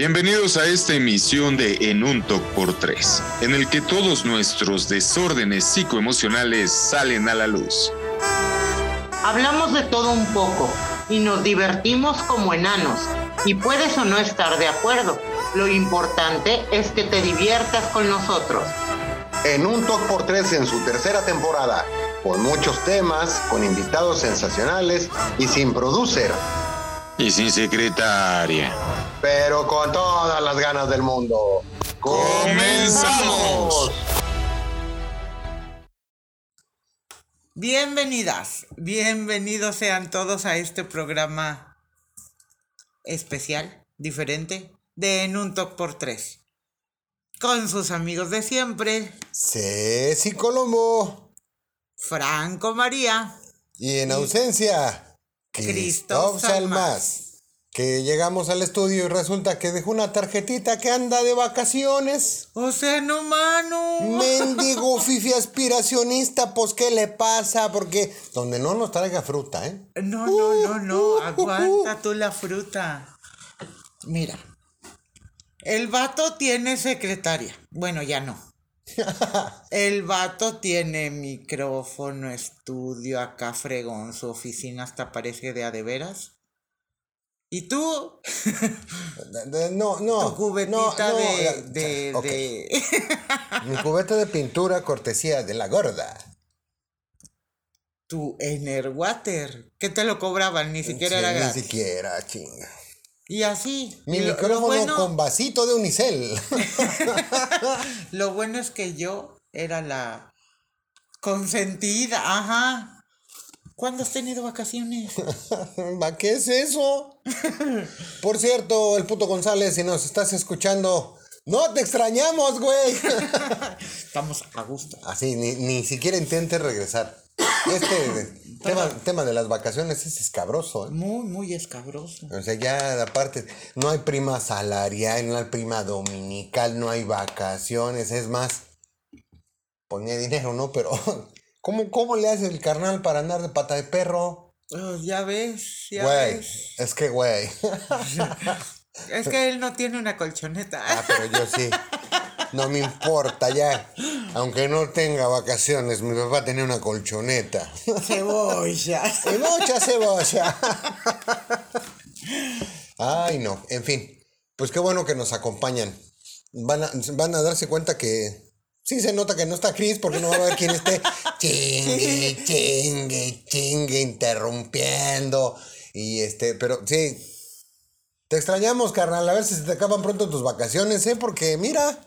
Bienvenidos a esta emisión de En un Talk por 3, en el que todos nuestros desórdenes psicoemocionales salen a la luz. Hablamos de todo un poco y nos divertimos como enanos. Y puedes o no estar de acuerdo. Lo importante es que te diviertas con nosotros. En un Talk por 3 en su tercera temporada, con muchos temas, con invitados sensacionales y sin producer. Y sin secretaria. Pero con todas las ganas del mundo. ¡Comenzamos! Bienvenidas, bienvenidos sean todos a este programa especial, diferente, de En un Talk por tres. Con sus amigos de siempre, Ceci Colombo. Franco María. Y en ausencia, Christoph Salmas. Que llegamos al estudio y resulta que dejó una tarjetita que anda de vacaciones. O sea, no mano. Mendigo fifi aspiracionista, pues ¿qué le pasa? Porque donde no nos traiga fruta, ¿eh? No, no, no, no, aguanta tú la fruta. Mira, el vato tiene secretaria. Bueno, ya no. El vato tiene micrófono, estudio, acá fregón, su oficina hasta parece de a de veras. ¿Y tú? No, no. Tu cubetita no, no, de, ya, de, ok. de- Mi cubeta de pintura cortesía de la gorda. tu Enerwater. ¿Qué te lo cobraban? Ni siquiera Sí, era Ni gratis. siquiera, chinga. Y así. Mi y lo- lo micrófono bueno- con vasito de unicel. Lo bueno es que yo era la consentida, ajá. ¿Cuándo has tenido vacaciones? ¿Va qué es eso? Por cierto, el puto González, si nos estás escuchando, no te extrañamos, güey. Estamos a gusto. Así, ni, ni siquiera intentes regresar. Este tema, tema de las vacaciones es escabroso, ¿eh? Muy, muy escabroso. O sea, ya aparte, no hay prima salarial, no hay prima dominical, no hay vacaciones, es más, ponía dinero, ¿no? Pero, ¿cómo, cómo le hace el carnal para andar de pata de perro? Oh, ya ves, ya Güey, ves. es que, güey. Es que él no tiene una colchoneta. Ah, pero yo sí. No me importa ya. Aunque no tenga vacaciones, mi papá tenía una colchoneta. Cebolla. Y mucha cebolla. Ay, no. En fin. Pues qué bueno que nos acompañan. Van a, van a darse cuenta que sí se nota que no está Chris porque no va a haber quien esté chingue, chingue, chingue, interrumpiendo. Y este, pero sí. Te extrañamos, carnal. A ver si se te acaban pronto tus vacaciones, ¿eh? Porque mira,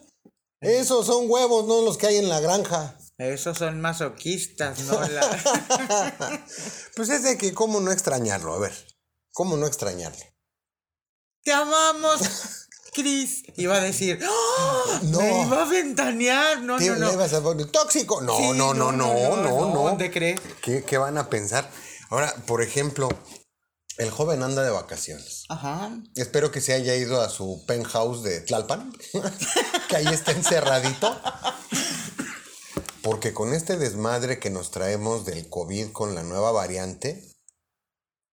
esos son huevos, no los que hay en la granja. Esos son masoquistas, ¿no? La- Pues es de que, ¿cómo no extrañarlo? A ver, ¿cómo no extrañarlo? ¡Te amamos! Chris iba a decir, ¡Oh! No. me iba a ventanear, no, ¿Qué no, no. le vas a poner? ¿Tóxico? No, Sí, no, no, no, no, no. ¿Dónde crees? ¿Qué, qué van a pensar? Ahora, por ejemplo, el joven anda de vacaciones. Ajá. Espero que se haya ido a su penthouse de Tlalpan, que ahí está encerradito. Porque con este desmadre que nos traemos del COVID con la nueva variante,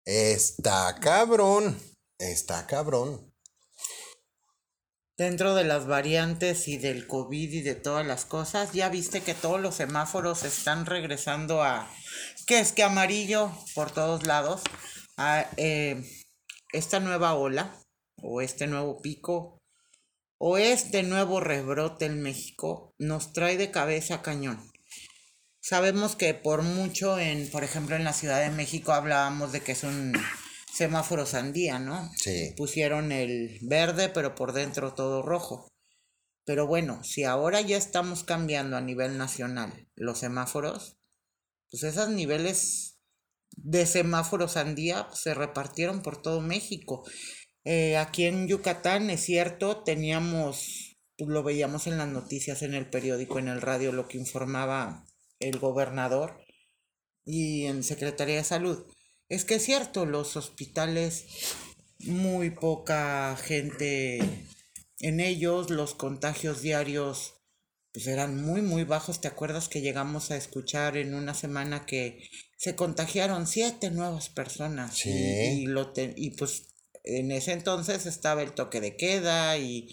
está cabrón, está cabrón. Dentro de las variantes y del COVID y de todas las cosas, ya viste que todos los semáforos están regresando a, que es que amarillo por todos lados, a eh, esta nueva ola o este nuevo pico o este nuevo rebrote en México nos trae de cabeza cañón. Sabemos que por mucho en, por ejemplo, en la Ciudad de México hablábamos de que es un semáforo sandía, ¿no? Sí. Pusieron el verde, pero por dentro todo rojo. Pero bueno, si ahora ya estamos cambiando a nivel nacional los semáforos, pues esos niveles de semáforos sandía se repartieron por todo México. Eh, aquí en Yucatán, es cierto, teníamos, pues, lo veíamos en las noticias, en el periódico, en el radio, lo que informaba el gobernador y en Secretaría de Salud. Es que es cierto, los hospitales, muy poca gente en ellos, los contagios diarios pues eran muy, muy bajos. ¿Te acuerdas que llegamos a escuchar en una semana que se contagiaron siete nuevas personas? Sí. Y, y lo te- y pues en ese entonces estaba el toque de queda y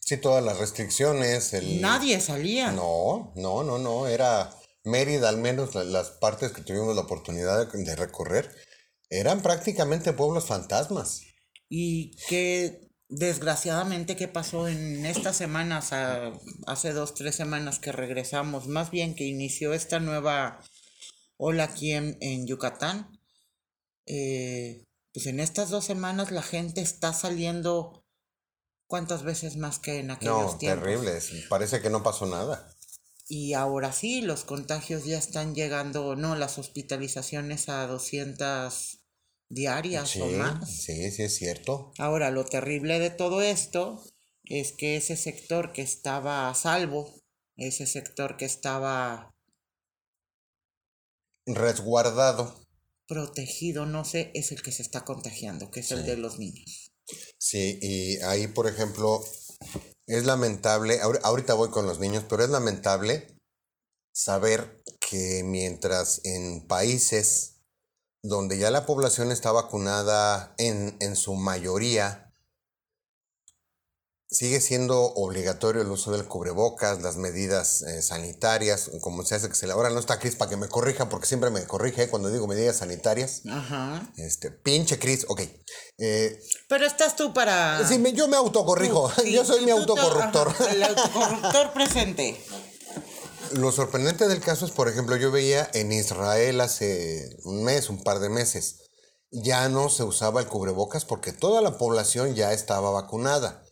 Sí, todas las restricciones. El... nadie salía. No, no, no, no. Era Mérida, al menos la- las partes que tuvimos la oportunidad de, de recorrer, eran prácticamente pueblos fantasmas. Y que desgraciadamente, ¿qué pasó en estas semanas, a- hace dos, tres semanas que regresamos, más bien que inició esta nueva ola aquí en, en Yucatán? Eh, pues en estas dos semanas la gente está saliendo cuántas veces más que en aquellos No, tiempos. terribles. Parece que no pasó nada. Y ahora sí, los contagios ya están llegando, no, las hospitalizaciones a 200 diarias Sí, o más. sí, sí, es cierto. Ahora, lo terrible de todo esto es que ese sector que estaba a salvo, ese sector que estaba Resguardado. protegido, no sé, es el que se está contagiando, que es el de los niños. Sí, y ahí, por ejemplo, es lamentable, ahor- ahorita voy con los niños, pero es lamentable saber que mientras en países donde ya la población está vacunada en, en su mayoría, sigue siendo obligatorio el uso del cubrebocas, las medidas eh, sanitarias, como se hace que se le... Ahora no está Cris para que me corrija, porque siempre me corrige eh, cuando digo medidas sanitarias. Ajá. Este, pinche Cris, ok. Eh, Pero estás tú para... Sí, me- yo me autocorrijo. Sí, yo soy mi autocorruptor. ajá, el autocorruptor presente. Lo sorprendente del caso es, por ejemplo, yo veía en Israel hace un mes, un par de meses, ya no se usaba el cubrebocas porque toda la población ya estaba vacunada.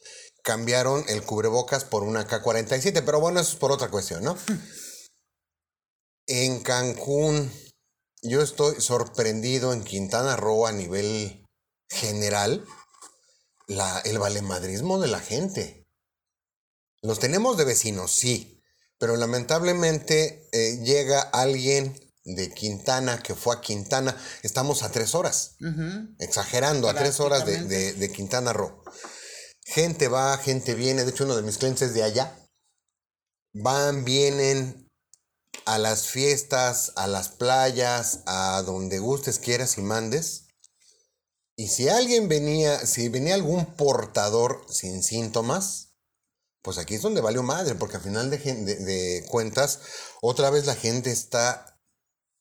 Cambiaron el cubrebocas por una K-47, pero bueno, eso es por otra cuestión, ¿no? en Cancún, yo estoy sorprendido en Quintana Roo a nivel general, la, el valemadrismo de la gente. Los tenemos de vecinos, sí, pero lamentablemente eh, llega alguien de Quintana que fue a Quintana, estamos a tres horas, exagerando, a tres horas de, de- de Quintana Roo. Gente va, gente viene, de hecho uno de mis clientes es de allá. Van, vienen a las fiestas, a las playas, a donde gustes, quieras y mandes. Y si alguien venía, si venía algún portador sin síntomas, pues aquí es donde valió madre, porque al final de, de- cuentas, otra vez la gente está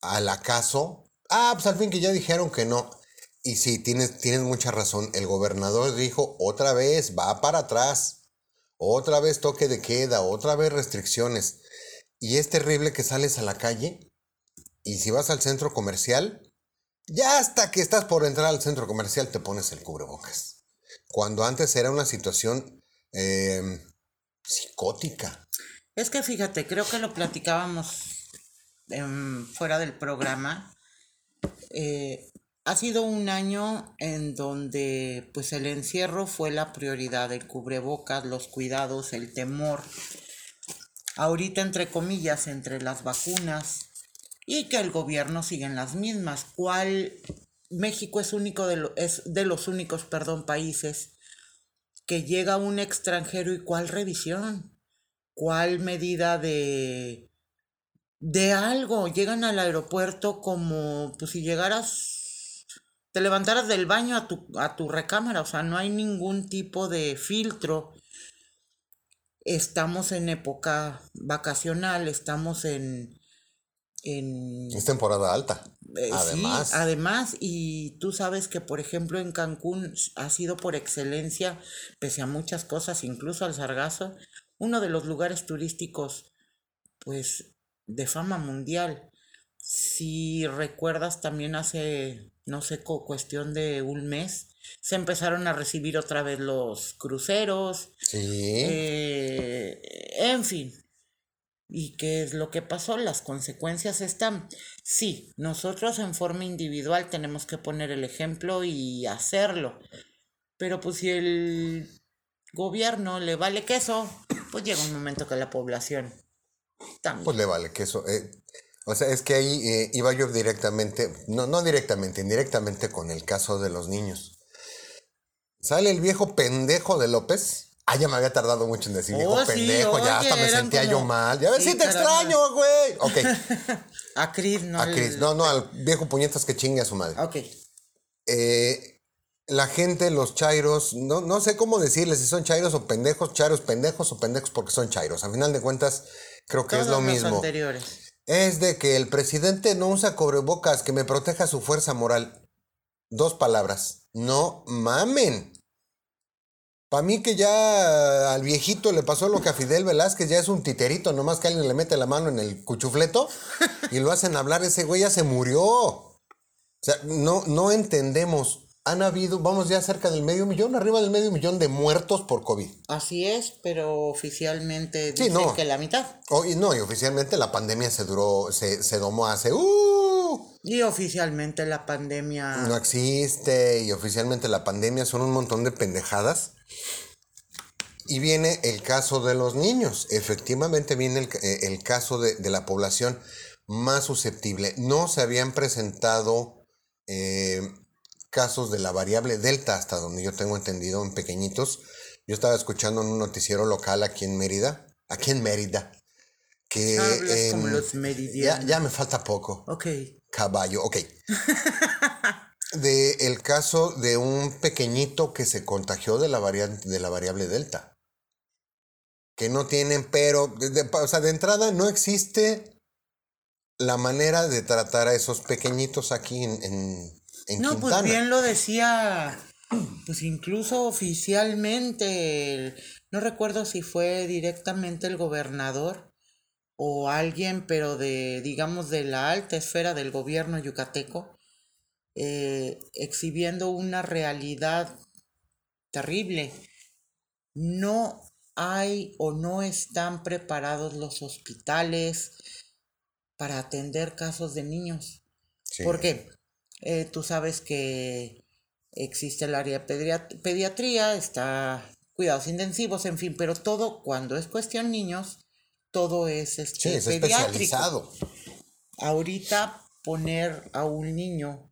al acaso. Ah, pues al fin que ya dijeron que no. Y sí, tienes, tienes mucha razón. El gobernador dijo otra vez, va para atrás. Otra vez toque de queda, otra vez restricciones. Y es terrible que sales a la calle y si vas al centro comercial, ya hasta que estás por entrar al centro comercial te pones el cubrebocas. Cuando antes era una situación eh, psicótica. Es que fíjate, creo que lo platicábamos em, fuera del programa. Eh, ha sido un año en donde pues el encierro fue la prioridad, el cubrebocas, los cuidados, el temor. Ahorita entre comillas, entre las vacunas y que el gobierno sigue en las mismas. ¿Cuál México es único de lo- es de los únicos, perdón, países que llega un extranjero y cuál revisión? ¿Cuál medida de de algo? Llegan al aeropuerto como pues si llegaras te levantaras del baño a tu a tu recámara, o sea, no hay ningún tipo de filtro. Estamos en época vacacional, estamos en en Es temporada alta. eh, sí, Además. además, y tú sabes que, por ejemplo, en Cancún ha sido por excelencia, pese a muchas cosas, incluso al sargazo, uno de los lugares turísticos, pues, de fama mundial. Si recuerdas, también hace, no sé, cuestión de un mes, se empezaron a recibir otra vez los cruceros, Sí. eh, en fin. ¿Y qué es lo que pasó? Las consecuencias están. Sí, nosotros en forma individual tenemos que poner el ejemplo y hacerlo. Pero pues si el gobierno le vale queso, pues llega un momento que la población también. Pues le vale que eso. eh, o sea, es que ahí eh, iba yo directamente, no, no directamente, indirectamente con el caso de los niños. Sale el viejo pendejo de López. Ah, ya me había tardado mucho en decir viejo Oh, sí, pendejo, ya hasta me sentía como- yo mal. Ya ves, Sí, sí, te caramba. extraño, güey. Ok, A Cris, no a Chris. No, no, al viejo puñetas que chingue a su madre. Ok. Eh, la gente, los chairos, no, no sé cómo decirles si son chairos o pendejos, chairos pendejos o pendejos porque son chairos. A final de cuentas, creo que es lo los mismo. anteriores. Es de que el presidente no usa cubrebocas, que me proteja su fuerza moral. Dos palabras. No mamen. Para mí que ya al viejito le pasó lo que a Fidel Velázquez, ya es un titerito, nomás que alguien le mete la mano en el cuchufleto y lo hacen hablar, ese güey ya se murió. O sea, no, no entendemos. Han habido, vamos ya cerca del medio millón, arriba del medio millón de muertos por COVID. Así es, pero oficialmente Sí, dicen no. que la mitad. Oh, y no, y oficialmente la pandemia se duró, se, se domó hace... ¡uh! Y oficialmente la pandemia. No existe y oficialmente la pandemia son un montón de pendejadas. Y viene el caso de los niños. Efectivamente viene el, eh, el caso de, de la población más susceptible. No se habían presentado eh, casos de la variable Delta, hasta donde yo tengo entendido, en pequeñitos. Yo estaba escuchando en un noticiero local aquí en Mérida, aquí en Mérida, que... Hablas como los ya, meridianos. ya me falta poco. Ok. Caballo, ok. de el caso de un pequeñito que se contagió de la, variante, de la variable Delta. Que no tienen, pero, de- de- o sea, de entrada no existe la manera de tratar a esos pequeñitos aquí en, en, en No, Quintana. pues bien lo decía, pues incluso oficialmente, el- no recuerdo si fue directamente el gobernador o alguien, pero de, digamos, de la alta esfera del gobierno yucateco, eh, exhibiendo una realidad terrible. No hay o no están preparados los hospitales para atender casos de niños. Sí. ¿Por qué? Eh, tú sabes que existe el área de pediat- pediatría, está cuidados intensivos, en fin, pero todo, cuando es cuestión niños, todo es Sí, este, es pediátrico. especializado. Ahorita poner a un niño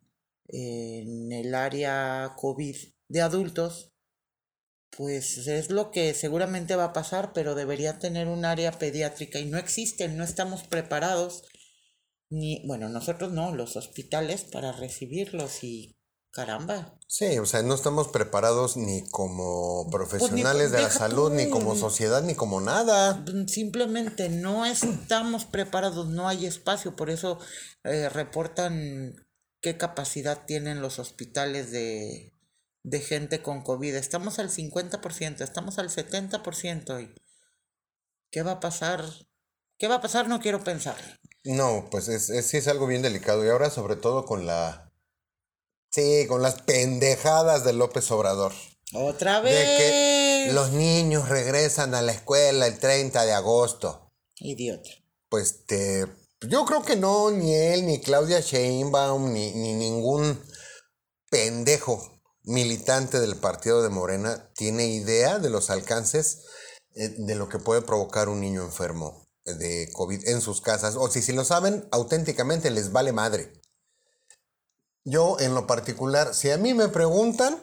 en el área COVID de adultos, pues es lo que seguramente va a pasar, pero debería tener un área pediátrica y no existen, no estamos preparados, ni, bueno, nosotros no, los hospitales para recibirlos y caramba. Sí, o sea, no estamos preparados ni como profesionales de la salud, ni como sociedad, ni como nada. Simplemente no estamos preparados, no hay espacio, por eso eh, reportan qué capacidad tienen los hospitales de, de gente con COVID. Estamos al 50%, estamos al 70%. ¿Y ¿Qué va a pasar? ¿Qué va a pasar? No quiero pensar. No, pues es, es- sí es algo bien delicado. Y ahora sobre todo con la... Sí, con las pendejadas de López Obrador. Otra De vez. que los niños regresan a la escuela el 30 de agosto. Idiota. Pues te... Yo creo que no, ni él, ni Claudia Sheinbaum, ni, ni ningún pendejo militante del partido de Morena tiene idea de los alcances eh, de lo que puede provocar un niño enfermo de COVID en sus casas. O si, si lo saben, auténticamente les vale madre. Yo, en lo particular, si a mí me preguntan,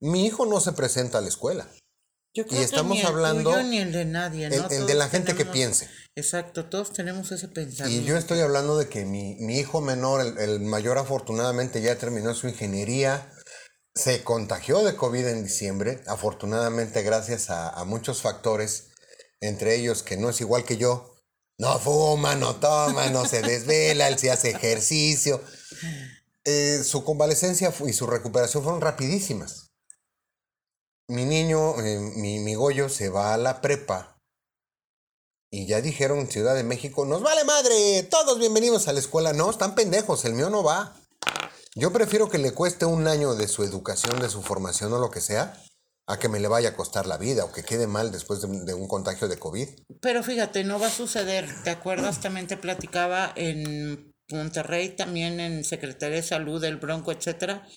mi hijo no se presenta a la escuela. Yo creo estamos que ni el hablando tuyo ni el de nadie, ¿no? el de la gente que piense. Exacto, todos tenemos ese pensamiento. Y yo estoy hablando de que mi, mi hijo menor, el, el mayor afortunadamente ya terminó su ingeniería, se contagió de COVID en diciembre, afortunadamente gracias a, a muchos factores, entre ellos que no es igual que yo, no fuma, no toma, no se desvela, él sí hace ejercicio. Eh, su convalecencia y su recuperación fueron rapidísimas. Mi niño, eh, mi, mi Goyo, se va a la prepa y ya dijeron Ciudad de México, nos vale madre, todos bienvenidos a la escuela. No, están pendejos, el mío no va. Yo prefiero que le cueste un año de su educación, de su formación o lo que sea, a que me le vaya a costar la vida o que quede mal después de, de un contagio de COVID. Pero fíjate, no va a suceder. ¿Te acuerdas? También te platicaba en Monterrey, también en Secretaría de Salud, el Bronco, etcétera.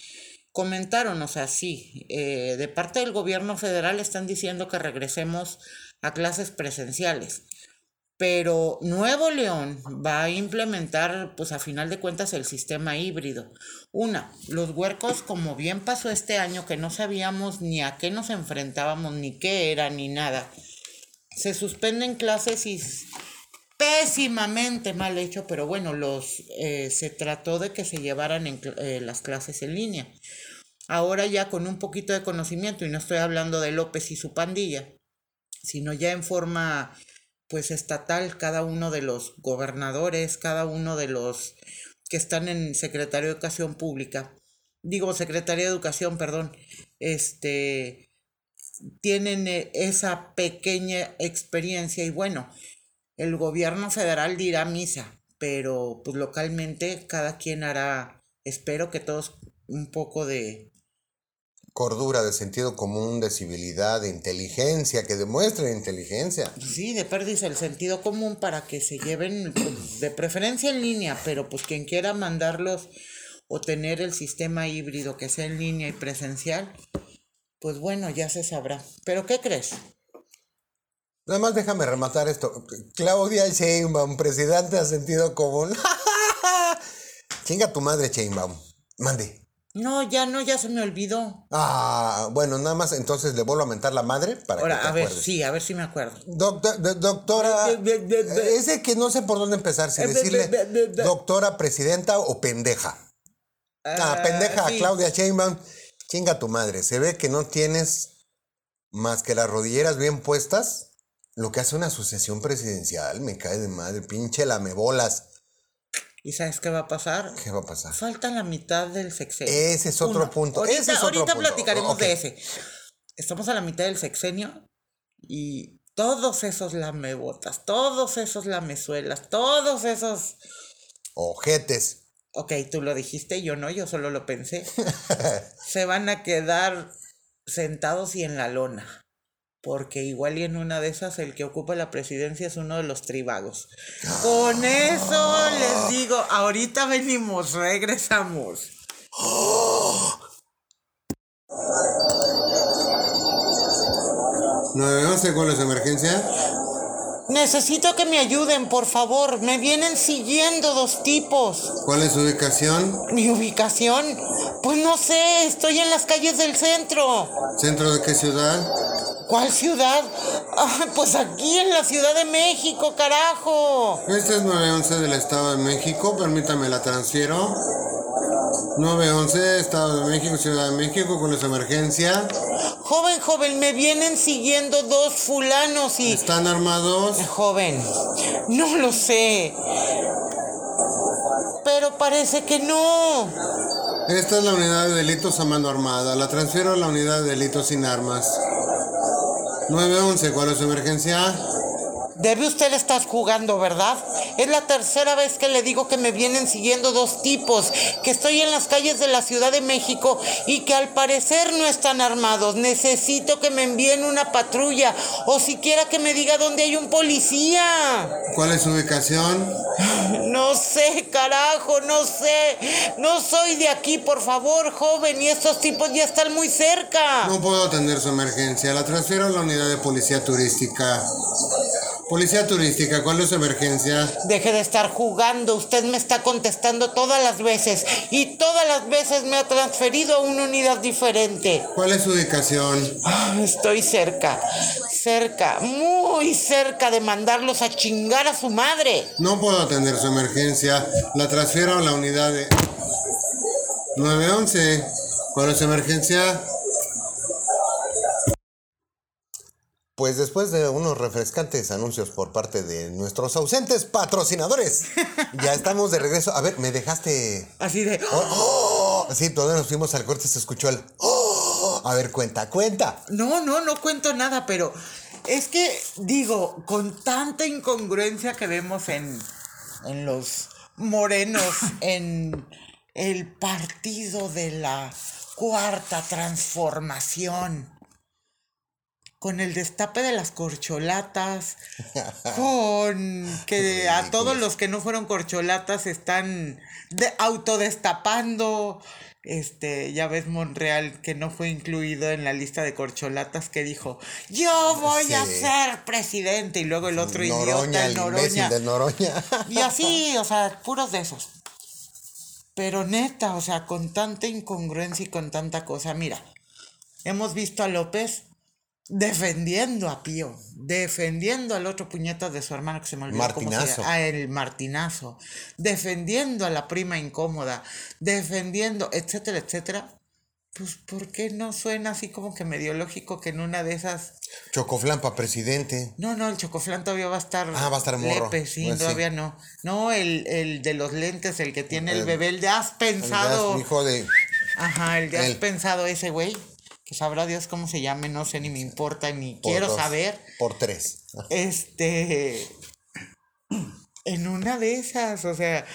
Comentaron, o sea, sí, eh, de parte del gobierno federal están diciendo que regresemos a clases presenciales. Pero Nuevo León va a implementar, pues a final de cuentas, el sistema híbrido. Una, los huercos, como bien pasó este año, que no sabíamos ni a qué nos enfrentábamos, ni qué era, ni nada. Se suspenden clases y pésimamente mal hecho, pero bueno, los eh, se trató de que se llevaran eh, las clases en línea. Ahora ya con un poquito de conocimiento, y no estoy hablando de López y su pandilla, sino ya en forma pues estatal, cada uno de los gobernadores, cada uno de los que están en Secretaría de Educación Pública, digo Secretaría de Educación, perdón, este, tienen eh, esa pequeña experiencia y bueno, el gobierno federal dirá misa, pero pues localmente cada quien hará, espero que todos un poco de... Cordura, de sentido común, de civilidad, de inteligencia, que demuestre inteligencia. Sí, de pérdida el sentido común para que se lleven, pues, de preferencia en línea, pero pues quien quiera mandarlos o tener el sistema híbrido que sea en línea y presencial, pues bueno, ya se sabrá. Pero ¿qué crees? Nada más déjame rematar esto. Claudia Sheinbaum, presidente de sentido común. Chinga tu madre, Sheinbaum. Mande. No, ya no, ya se me olvidó. Ah, bueno, nada más entonces le vuelvo a mentar la madre para Ahora, que te a ver, acuerdes. sí, a ver si me acuerdo. Doctor- doctora, ese que no sé por dónde empezar, si Eh, decirle doctora, presidenta o pendeja. Ah, Ah, pendeja, sí. Claudia Sheinbaum, chinga tu madre. Se ve que no tienes más que las rodilleras bien puestas. Lo que hace una asociación presidencial, me cae de madre, pinche lamebolas. ¿Y sabes qué va a pasar? ¿Qué va a pasar? Falta la mitad del sexenio. Ese es otro punto, Ahorita, ese es otro ahorita punto. platicaremos de ese. Estamos a la mitad del sexenio y todos esos lamebotas, todos esos lamezuelas, todos esos... Ojetes. Ok, tú lo dijiste, yo no, yo solo lo pensé. se van a quedar sentados y en la lona. Porque igual y en una de esas el que ocupa la presidencia es uno de los tribagos. Con eso les digo, ahorita venimos, regresamos. 911, ¿cuál es emergencia? Necesito que me ayuden, por favor. Me vienen siguiendo dos tipos. ¿Cuál es su ubicación? ¿Mi ubicación? Pues no sé, estoy en las calles del centro. ¿Centro de qué ciudad? ¿Cuál ciudad? Ah, pues aquí en la Ciudad de México, carajo. Este es 911 del Estado de México, permítame la transfiero. 911, Estado de México, Ciudad de México, ¿cuál es su emergencia? Joven, joven, me vienen siguiendo dos fulanos y... ¿Están armados? Joven, no lo sé. Pero parece que no. Esta es la unidad de delitos a mano armada. La transfiero a la unidad de delitos sin armas. 911, ¿cuál es su emergencia? Debe usted estar jugando, ¿verdad? Es la tercera vez que le digo que me vienen siguiendo dos tipos, que estoy en las calles de la Ciudad de México y que al parecer no están armados. Necesito que me envíen una patrulla o siquiera que me diga dónde hay un policía. ¿Cuál es su ubicación? No sé, carajo, no sé. No soy de aquí, por favor, joven, y estos tipos ya están muy cerca. No puedo atender su emergencia. La transfiero a la unidad de policía turística. Policía turística, ¿cuál es su emergencia? Deje de estar jugando, usted me está contestando todas las veces y todas las veces me ha transferido a una unidad diferente. ¿Cuál es su ubicación? Ah, Estoy cerca, cerca, muy cerca de mandarlos a chingar a su madre. No puedo atender su emergencia. La transfiero a la unidad de 911. ¿Cuál es su emergencia? Pues después de unos refrescantes anuncios por parte de nuestros ausentes patrocinadores, ya estamos de regreso. A ver, me dejaste. Así de... Oh, oh. Sí, todavía nos fuimos al corte, se escuchó el. Oh. A ver, cuenta, cuenta. No, no, no cuento nada, pero es que digo, con tanta incongruencia que vemos en, en los morenos, en el partido de la cuarta transformación, con el destape de las corcholatas, con que a todos los que no fueron corcholatas están de autodestapando. Este, ya ves Monreal que no fue incluido en la lista de corcholatas que dijo, yo voy a ser presidente. Y luego el otro idiota, Noroña, el Noroña. de Noroña. Y así, o sea, puros de esos. Pero neta, o sea, con tanta incongruencia y con tanta cosa, mira, hemos visto a López defendiendo a Pío, defendiendo al otro puñeta de su hermano que se me olvidó cómo se Martinazo. llama, a el Martinazo, defendiendo a la prima incómoda, defendiendo, etcétera, etcétera, Pues, ¿por qué no suena así como que medio lógico que en una de esas. Chocoflan para presidente. No, no, el chocoflán todavía va a estar. Ah, va a estar morro. lepe, sí, Pues sí. todavía no. No, el, el de los lentes, el que tiene el, El- bebé, el de has El pensado. gas, hijo de. Ajá, el de has pensado ese güey. Que sabrá Dios cómo se llame, no sé, ni me importa, ni por quiero dos, saber. Por tres. Este. En una de esas, o sea.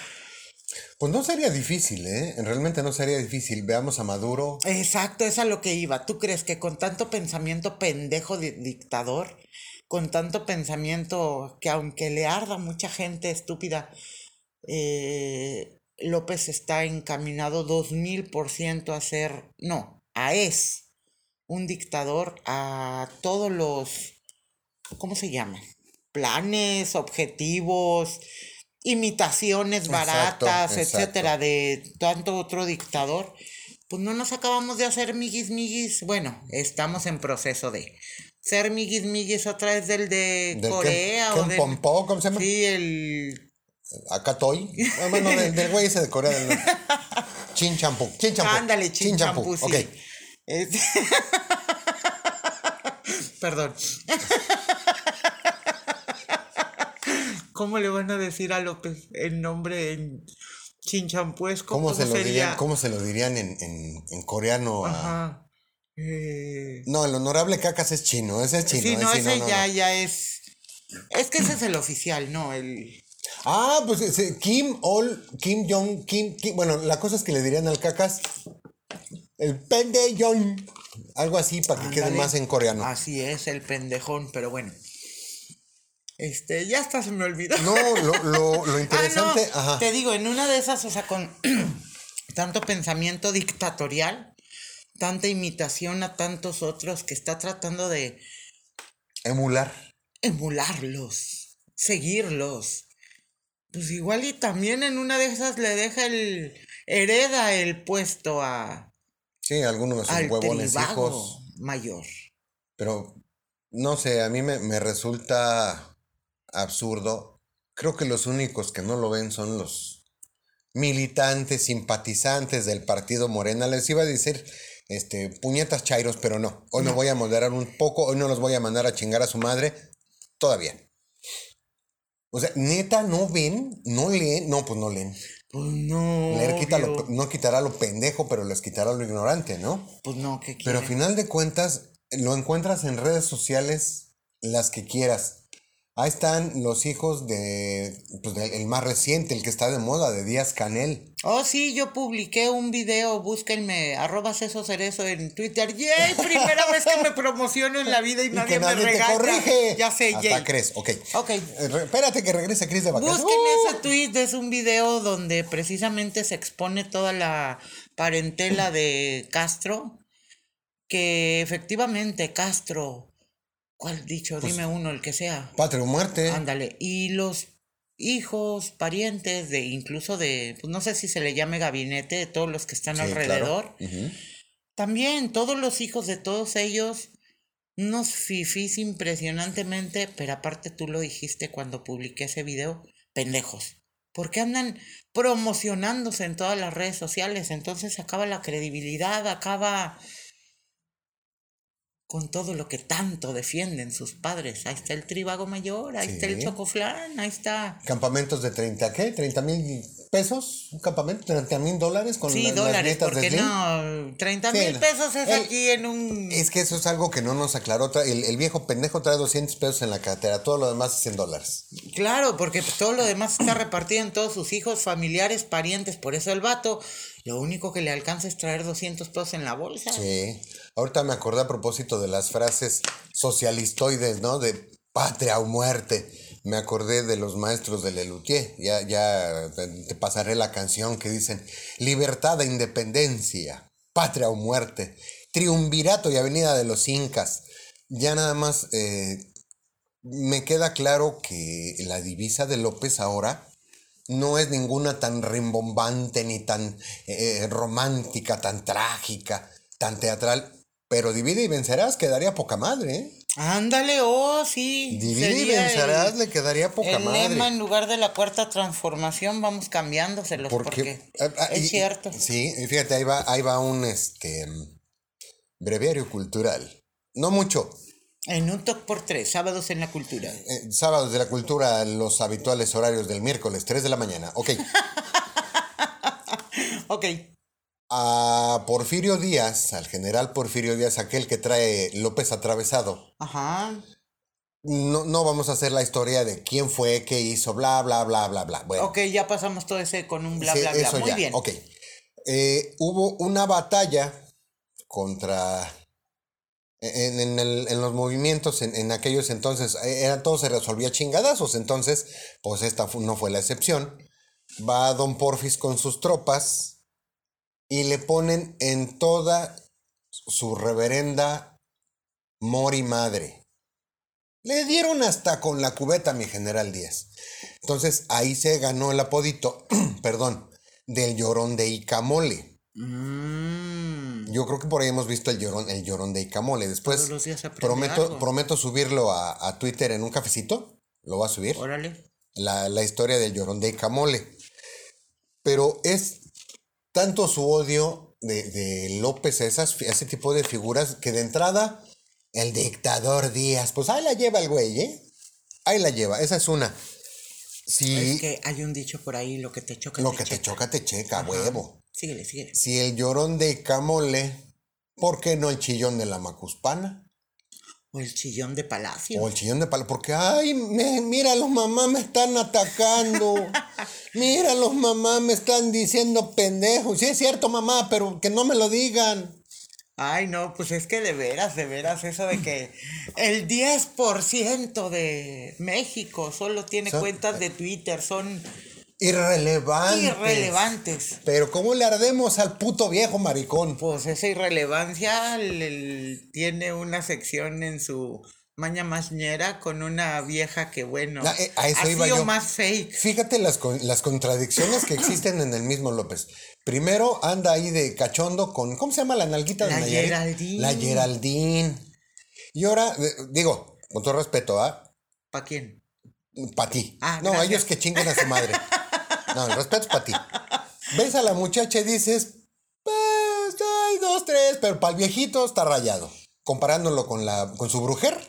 Pues no sería difícil, ¿eh? Realmente no sería difícil. Veamos a Maduro. Exacto, es a lo que iba. ¿Tú crees que con tanto pensamiento pendejo de dictador, con tanto pensamiento que aunque le arda mucha gente estúpida, eh, López está encaminado dos mil por ciento a ser, no, a es un dictador a todos los, ¿cómo se llaman? Planes, objetivos, imitaciones baratas, exacto. etcétera, de tanto otro dictador. Pues no nos acabamos de hacer miguis miguis. Bueno, estamos en proceso de ser miguis miguis otra vez del de Del Corea Ken- o del... Pompó, ¿cómo se llama? Sí, el... Acá estoy. Ah, Bueno, del, güey ese de Corea del Norte. Chin champú. Chin champú. Ándale, chin champú, sí. Ok. Este- Perdón. ¿Cómo le van a decir a López el nombre en chinchampuesco? ¿Cómo, se lo dirían, ¿Cómo se lo dirían en, en, en coreano? Ajá. Eh, No, el honorable cacas es chino. Ese es chino. sí, no, ese ese no, no, ya, no. ya es. Es que ese es el oficial, ¿no? El. Ah, pues Kim Ol, Kim Jong, Kim, Kim- Bueno, la cosa es que le dirían al cacas el pende Jong. Algo así para que quede más en coreano. Así es, el pendejón, pero bueno. Este, ya hasta se me olvidó. No, lo, lo, lo Ah, interesante. no, Ajá. te digo, en una de esas, o sea, con tanto pensamiento dictatorial, tanta imitación a tantos otros que está tratando de Emular. emularlos, seguirlos. Pues igual y también en una de esas le deja el hereda el puesto a Sí, algunos de sus al huevones hijos. mayor. Pero no sé, a mí me, me resulta absurdo. Creo que los únicos que no lo ven son los militantes, simpatizantes del partido Morena. Les iba a decir este, puñetas chairos, pero no. Hoy me voy a moderar un poco, hoy no los voy a mandar a chingar a su madre. Todavía. O sea, neta, no ven, no leen, no, pues no leen. Pues no. Leer quita lo- no quitará lo pendejo, pero les quitará lo ignorante, ¿no? Pues no, ¿qué Pero a final de cuentas, lo encuentras en redes sociales las que quieras. Ahí están los hijos de, pues, el más reciente, el que está de moda, de Díaz Canel. Oh, sí, yo publiqué un video, búsquenme, arroba eso cerezo en Twitter. ¡Yay! Primera vez que me promociono en la vida y, Y nadie, que nadie me te regaña. corrige. Ya sé, Hasta yay. crees, ok. Ok. Eh, espérate que regrese Cris de vacaciones. Busquen ¡Uh! ese tweet, es un video donde precisamente se expone toda la parentela de Castro, que efectivamente Castro, ¿cuál dicho? Pues Dime uno, el que sea. Patria o muerte. Ándale, y los hijos, parientes de incluso de, pues no sé si se le llame gabinete, de todos los que están Sí, claro. alrededor. También todos los hijos de todos ellos, unos fifís impresionantemente, pero aparte tú lo dijiste cuando publiqué ese video, pendejos. Porque andan promocionándose en todas las redes sociales, entonces acaba la credibilidad, acaba con todo lo que tanto defienden sus padres. Ahí está el tribago mayor, ahí está el chocoflán, ahí está. Campamentos de 30, ¿qué? ¿30 mil pesos? ¿Un campamento? ¿30 mil dólares? Con Sí, la- las dólares, de porque no, 30 Sí, mil pesos es El- aquí en un... Es que eso es algo que no nos aclaró. El, el viejo pendejo trae 200 pesos en la cartera, todo lo demás es en dólares. Claro, porque todo lo demás está repartido en todos sus hijos, familiares, parientes. Por eso el vato, lo único que le alcanza es traer 200 pesos en la bolsa. Sí. Ahorita me acordé a propósito de las frases socialistoides, ¿no? De patria o muerte. Me acordé de los maestros de Lelutier. Ya, ya te pasaré la canción que dicen libertad e independencia, patria o muerte, triunvirato y avenida de los incas. Ya nada más eh, me queda claro que la divisa de López ahora no es ninguna tan rimbombante ni tan eh, romántica, tan trágica, tan teatral. Pero divide y vencerás, quedaría poca madre, ¿eh? Ándale, oh, sí. Divide y vencerás, el- le quedaría poca el madre. lema en lugar de la cuarta transformación vamos cambiándoselos porque, ah, ah, es y- cierto. Sí, fíjate, ahí va, ahí va un este breviario cultural. No mucho. En un talk por tres, sábados en la cultura. Eh, sábados de la cultura, los habituales horarios del miércoles, 3 de la mañana. Ok. Ok. A Porfirio Díaz, al general Porfirio Díaz, aquel que trae López atravesado. Ajá. No, no vamos a hacer la historia de quién fue, qué hizo, bla, bla, bla, bla, bla. Bueno, Ok, ya pasamos todo ese con un bla, sí, bla, bla. Muy ya. bien. Ok. Eh, hubo una batalla contra. En, en el- en los movimientos en, en aquellos entonces, eh, era, todo se resolvía chingadazos. Entonces, pues esta no fue la excepción. Va Don Porfis con sus tropas y le ponen en toda su reverenda mori madre. Le dieron hasta con la cubeta a mi general Díaz. Entonces ahí se ganó el apodito, perdón, del llorón de Icamole. Mm, Yo creo que por ahí hemos visto el llorón, el llorón de Icamole. Después prometo, algo. prometo subirlo a, a Twitter en un cafecito. Lo va a subir. órale. La, la historia del llorón de Icamole. Pero es tanto su odio de, de López a esas, a ese tipo de figuras que de entrada, el dictador Díaz, pues ahí la lleva el güey, ¿eh? Ahí la lleva, esa es una. Si Es que hay un dicho por ahí, lo que te choca. lo que te choca te checa, Ajá. huevo. Síguele, síguele. Si el llorón de Icamole, ¿por qué no el chillón de la Macuspana? O el chillón de palacio. O el chillón de palo, porque, ay, me, mira, los mamás me están atacando. Mira, los mamás me están diciendo pendejos. Sí, es cierto, mamá, pero que no me lo digan. Ay, no, pues es que de veras, de veras, eso de que el 10% de México solo tiene Son- cuentas de Twitter, son Irrelevante. irrelevantes. Pero, ¿cómo le ardemos al puto viejo maricón? Pues esa irrelevancia le- tiene una sección en su maña mañera con una vieja que, bueno, Ah, eh, a eso ha iba sido yo. más fake. Fíjate las, las contradicciones que existen en el mismo López. Primero anda ahí de cachondo con. ¿Cómo se llama la nalguita de La Nayarit? Geraldine. La Geraldine. Y ahora, eh, digo, con todo respeto, ¿ah? ¿Para quién? Para ti. Ah, no, gracias. ellos que chinguen a su madre. No, el respeto es para ti. Ves a la muchacha y dices, pues hay dos, tres, pero para el viejito está rayado. Comparándolo con la con su brujer.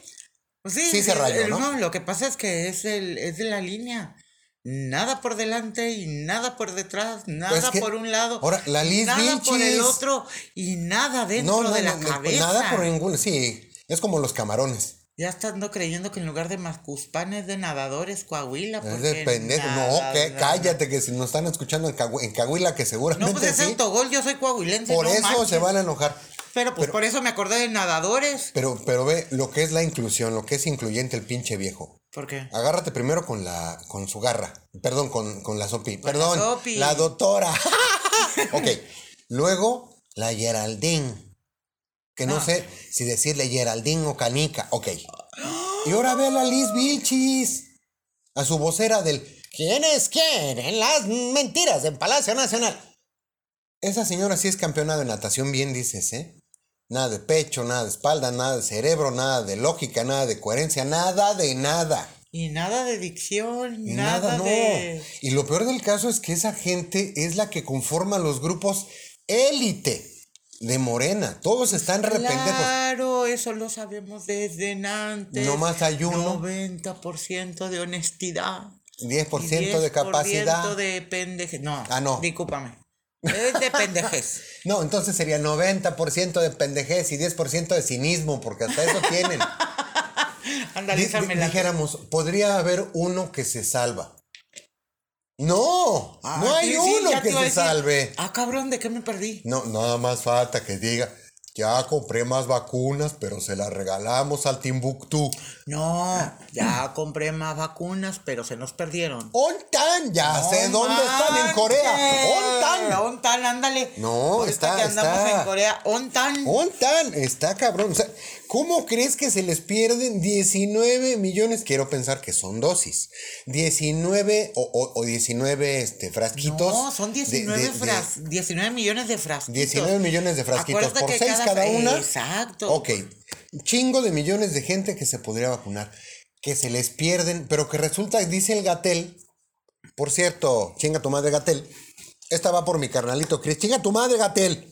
Pues sí, Sí se rayó, eh, ¿no? lo que pasa es que es, el, es de la línea. Nada por delante y nada por detrás, nada Pues que- por un lado, ahora, la Liz nada por el otro y nada dentro No, no, de la no, no, cabeza. nada por ningún. Sí, es como los camarones. Ya estando creyendo que en lugar de Mascuspán es de nadadores Coahuila. Es de pendejo. No, que, cállate, que si nos están escuchando en, Cagü- en Cahuila, que No, seguramente pues ese sí. autogol, yo soy coahuilense. Por no eso manches. se van a enojar. Pero pues pero- por eso me acordé de nadadores. Pero, pero ve lo que es la inclusión, lo que es incluyente el pinche viejo. ¿Por qué? Agárrate primero con la con su garra. Perdón, con, con la Sopi. Con la Perdón. Sopi. La doctora. ok. Luego, la Geraldine. Que no Ah. sé si decirle Geraldine o Canica. Ok. Y ahora ve a la Liz Vilchis. A su vocera del ¿Quiénes quieren las mentiras en Palacio Nacional? Esa señora sí es campeona de natación, bien dices, ¿eh? Nada de pecho, nada de espalda, nada de cerebro, nada de lógica, nada de coherencia, nada de nada. Y nada de dicción, Y nada, nada, no. de... Y lo peor del caso es que esa gente es la que conforma los grupos élite de Morena. Todos están rependejos. Claro, eso lo sabemos desde antes. No más hay uno. 90% de honestidad. 10% de capacidad. 10% de pendejes. No, Ah, no. discúlpame. Es de pendejes. No, entonces sería 90% de pendejez y 10% de cinismo, porque hasta eso tienen. Andalízame dijéramos, podría haber uno que se salva. No, Ah, no hay uno que se decir. salve. Ah, cabrón, ¿de qué me perdí? No, nada más falta que diga, ya compré más vacunas, pero se las regalamos al Timbuktu. No, ya compré más vacunas, pero se nos perdieron. ¡Ontan! Ya No sé dónde están en Corea. ¡Ontan! Ontan, ándale. No, Ahorita está- que andamos está. en Corea, Ontan. ¡Ontan! Está cabrón. O sea, ¿cómo crees que se les pierden 19 millones? Quiero pensar que son dosis. 19 o, o- o 19 este, frasquitos. No, son de- 19, de- de- fras- 19 millones de frasquitos. 19 millones de frasquitos Acuérdate por que 6 cada, una. Exacto. Ok. chingo de millones de gente que se podría vacunar, que se les pierden, pero que resulta, dice el Gatel, por cierto, chinga tu madre Gatel, esta va por mi carnalito Chris, chinga tu madre Gatel.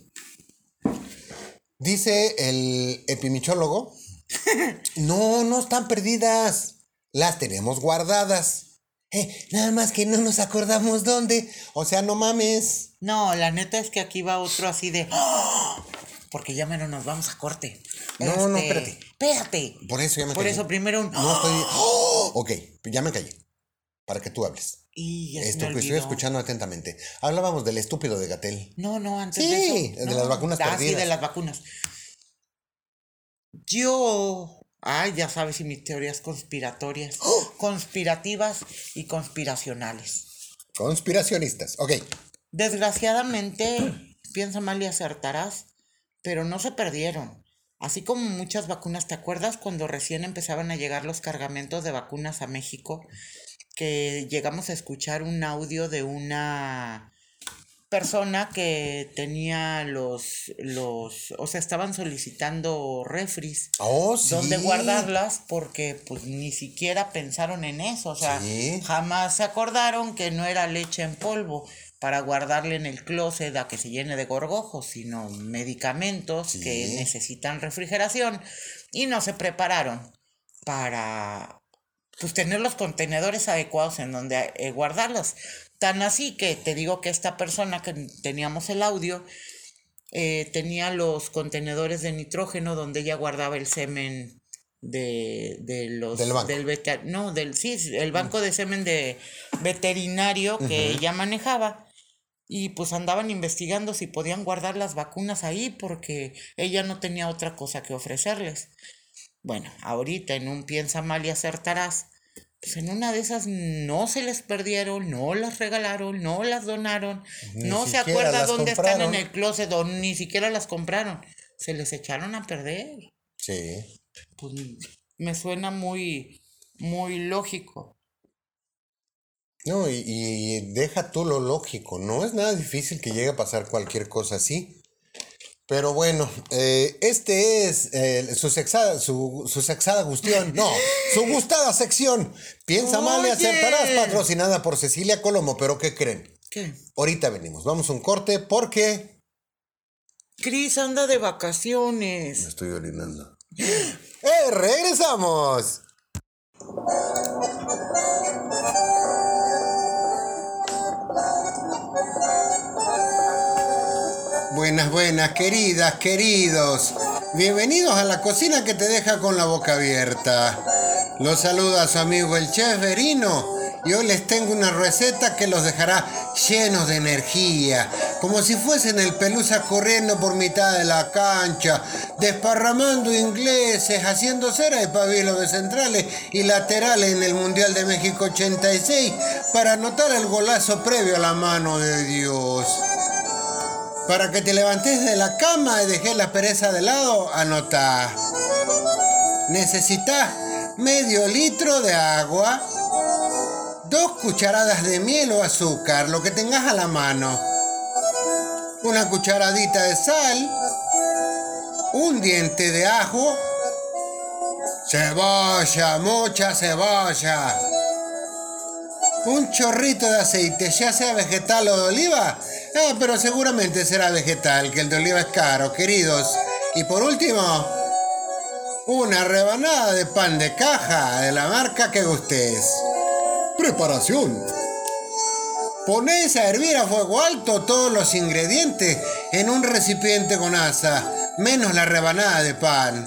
Dice el epimichólogo, no, no están perdidas, las tenemos guardadas. Eh, nada más que no nos acordamos dónde. O sea, no mames. No, la neta es que aquí va otro así de. ¡Oh! Porque ya menos nos vamos a corte. No, no, Este, espérate. Espérate. Por eso ya me Por callé. eso primero un. No estoy. ¡Oh! Ok, ya me callé. Para que tú hables. Y ya se me Esto, estoy escuchando atentamente. Hablábamos del estúpido de Gatel. No, no, antes Sí, de eso. de No, las vacunas ah, sí, de las vacunas. Yo. Ay, ya sabes, y mis teorías conspiratorias. ¡Oh! Conspirativas y conspiracionales. Conspiracionistas. Ok. Desgraciadamente, piensa mal y acertarás, pero no se perdieron. Así como muchas vacunas, ¿te acuerdas cuando recién empezaban a llegar los cargamentos de vacunas a México? Que llegamos a escuchar un audio de una persona que tenía los, los, o sea, estaban solicitando refris. Oh, sí. ¿Dónde guardarlas? Porque pues ni siquiera pensaron en eso, o sea, Sí. jamás se acordaron que no era leche en polvo para guardarle en el closet a que se llene de gorgojos, sino medicamentos Sí. que necesitan refrigeración y no se prepararon para pues tener los contenedores adecuados en donde eh, guardarlos. Tan así que te digo que esta persona que teníamos el audio eh, tenía los contenedores de nitrógeno donde ella guardaba el semen de, de los Del banco. del no del sí el banco de semen de veterinario que ella manejaba y pues andaban investigando si podían guardar las vacunas ahí porque ella no tenía otra cosa que ofrecerles. Bueno, ahorita en un piensa mal y acertarás, pues en una de esas no se les perdieron, no las regalaron, no las donaron, Ni no se acuerda dónde están en el closet o ni siquiera las compraron. Se les echaron a perder. Sí. Pues me suena muy, muy lógico. No, y, y deja tú lo lógico. No es nada difícil que llegue a pasar cualquier cosa así. Pero bueno, eh, este es eh, su sexada, su, su sexada gustión. No, su gustada sección. Piensa mal y acertarás, patrocinada por Cecilia Colomo. Pero ¿qué creen? ¿Qué? Ahorita venimos. Vamos a un corte porque. Cris anda de vacaciones. Me estoy orinando. ¡Eh! ¡Regresamos! Buenas, buenas, queridas, queridos. Bienvenidos a la cocina que te deja con la boca abierta. Los saluda su amigo el chef Verino y hoy les tengo una receta que los dejará llenos de energía, como si fuesen el pelusa corriendo por mitad de la cancha, desparramando ingleses, haciendo cera de pabilo de centrales y laterales en el Mundial de México 86 para anotar el golazo previo a la mano de Dios. Para que te levantes de la cama y dejes la pereza de lado, anota. Necesitas medio litro de agua, dos cucharadas de miel o azúcar, lo que tengas a la mano, una cucharadita de sal, un diente de ajo, cebolla, mucha cebolla, un chorrito de aceite, ya sea vegetal o de oliva. Ah, pero seguramente será vegetal, que el de oliva es caro, queridos. Y por último, una rebanada de pan de caja de la marca que gustes. Preparación. Ponéis a hervir a fuego alto todos los ingredientes en un recipiente con asa, menos la rebanada de pan.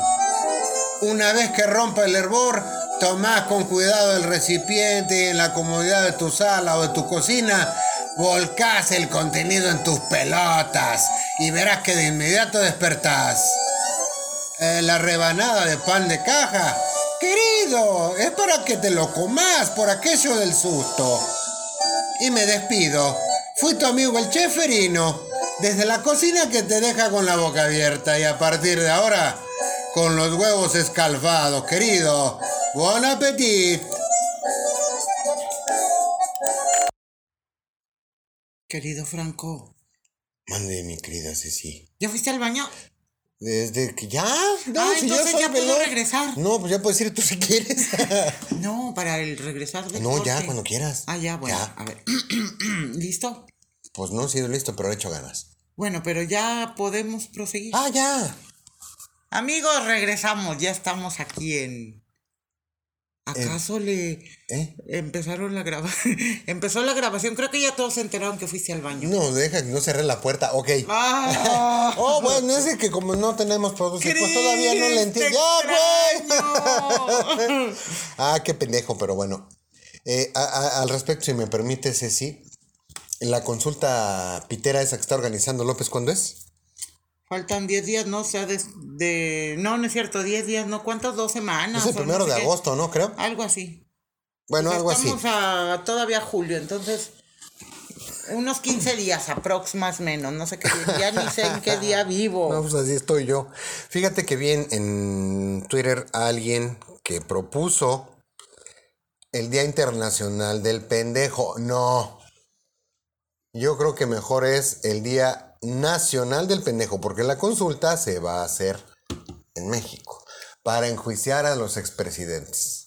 Una vez que rompa el hervor, tomás con cuidado el recipiente y en la comodidad de tu sala o de tu cocina, volcás el contenido en tus pelotas y verás que de inmediato despertás. Eh, la rebanada de pan de caja, querido, es para que te lo comas por aquello del susto. Y me despido. Fui tu amigo el cheferino, desde la cocina que te deja con la boca abierta y a partir de ahora, con los huevos escalfados, querido. Buen appetit. Querido Franco, Mande, mi querida Ceci. ¿ya fuiste al baño? Desde que ya. No, Ah, si yo entonces ya puedo regresar. No, pues ya puedes ir tú si quieres. No, para el regresar no, ya, cuando quieras. Ah, ya, bueno, Ya. a ver. ¿Listo? Pues no he sido listo, pero he hecho ganas. Bueno, pero ya podemos proseguir. Ah, ya. Amigos, regresamos. Ya estamos aquí en. ¿Acaso le ¿Eh? empezaron la grabación? Empezó la grabación. Creo que ya todos se enteraron que fuiste al baño. No, deja que no cerré la puerta. Ok. ¡Ah! Oh, bueno, es que como no tenemos producción, pues todavía no le entiendo. ¡Ya, güey! extraño! Ah, qué pendejo, pero bueno. Eh, a- a- al respecto, si me permite, Ceci, la consulta pitera esa que está organizando López, ¿cuándo es? Faltan 10 días, no, o sea, de, de- No, no es cierto, 10 días, ¿no? ¿Cuántas? Dos semanas. es el no primero sé de qué. agosto, ¿no? Creo. Algo así. Bueno, algo así. Estamos a todavía julio, entonces. Unos 15 días aprox más menos. No sé qué día, ya ni sé en qué día vivo. No, pues así estoy yo. Fíjate que vi en- Twitter a alguien que propuso el Día Internacional del Pendejo. No. Yo creo que mejor es el Día Nacional del Pendejo, porque la consulta se va a hacer en México para enjuiciar a los expresidentes.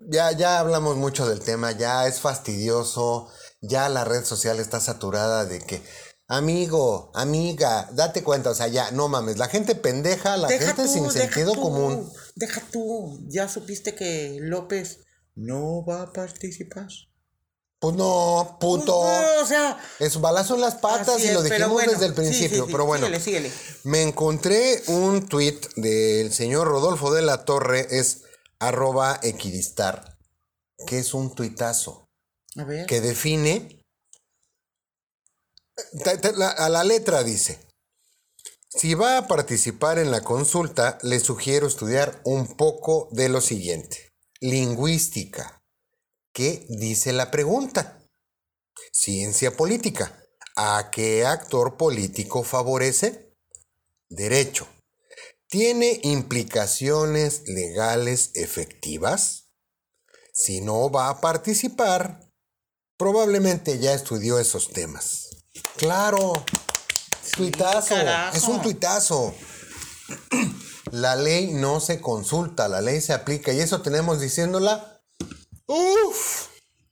Ya, ya hablamos mucho del tema, ya es fastidioso, ya la red social está saturada de que, amigo, amiga, date cuenta, o sea, ya, no mames, la gente pendeja, la Deja gente tú, sin sentido tú, común. Deja tú. Ya supiste que López no va a participar. Pues no, puto. Pues, no, o sea. Es balazo en las patas y lo dijimos bueno, desde el sí, sí, principio, sí, pero bueno. Síguele, síguele. Me encontré un tuit del señor Rodolfo de la Torre, es arroba equidistar, que es un tuitazo. A ver. que define, a la letra dice, si va a participar en la consulta, le sugiero estudiar un poco de lo siguiente. Lingüística. ¿Qué dice la pregunta? Ciencia política. ¿A qué actor político favorece? Derecho. ¿Tiene implicaciones legales efectivas? Si no va a participar, probablemente ya estudió esos temas. Claro, tuitazo, carajo. es un tuitazo. La ley no se consulta, la ley se aplica y eso tenemos diciéndola. Uf,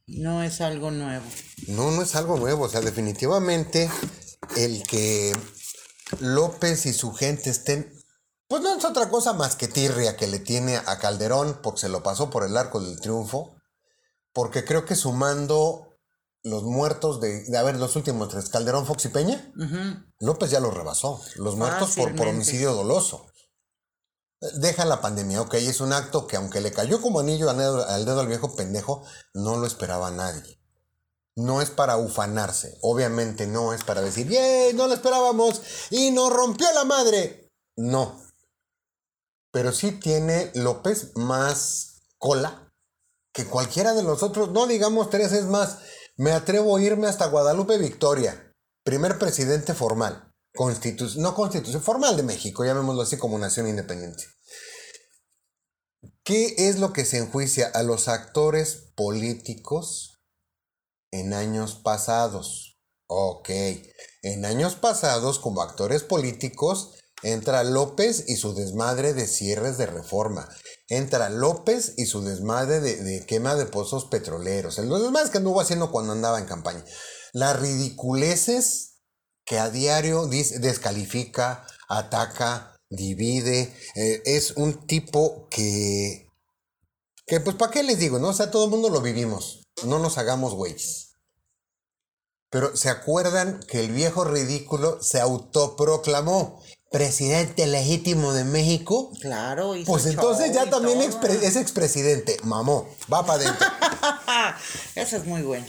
No es algo nuevo. no, no es algo nuevo, o sea, definitivamente el que López y su gente estén, pues no es otra cosa más que tirria que le tiene a Calderón porque se lo pasó por el arco del triunfo, porque creo que sumando los muertos de, de a ver, los últimos tres, Calderón, Fox y Peña, López ya los rebasó, los muertos por, por homicidio doloso. Deja la pandemia, ok, es un acto que aunque le cayó como anillo al dedo al, viejo pendejo, no lo esperaba nadie. No es para ufanarse, obviamente no es para decir, ¡yay! No lo esperábamos y nos rompió la madre. No. Pero sí tiene López más cola que cualquiera de los otros, no digamos tres, es más, me atrevo a irme hasta Guadalupe Victoria, primer presidente formal, constitu no constitución formal de México, llamémoslo así como nación independiente. ¿Qué es lo que se enjuicia a los actores políticos en años pasados? Ok, en años pasados como actores políticos entra López y su desmadre de cierres de reforma. Entra López y su desmadre de, de quema de pozos petroleros. El desmadre que anduvo haciendo cuando andaba en campaña. Las ridiculeces que a diario descalifica, ataca, divide. eh, es un tipo que, que pues, ¿para qué les digo? No? O sea, todo el mundo lo vivimos. No nos hagamos güeyes. Pero ¿se acuerdan que el viejo ridículo se autoproclamó presidente legítimo de México? Claro. hizo Pues entonces ya y también expre- es expresidente. Mamó, va para adentro. Eso es muy bueno.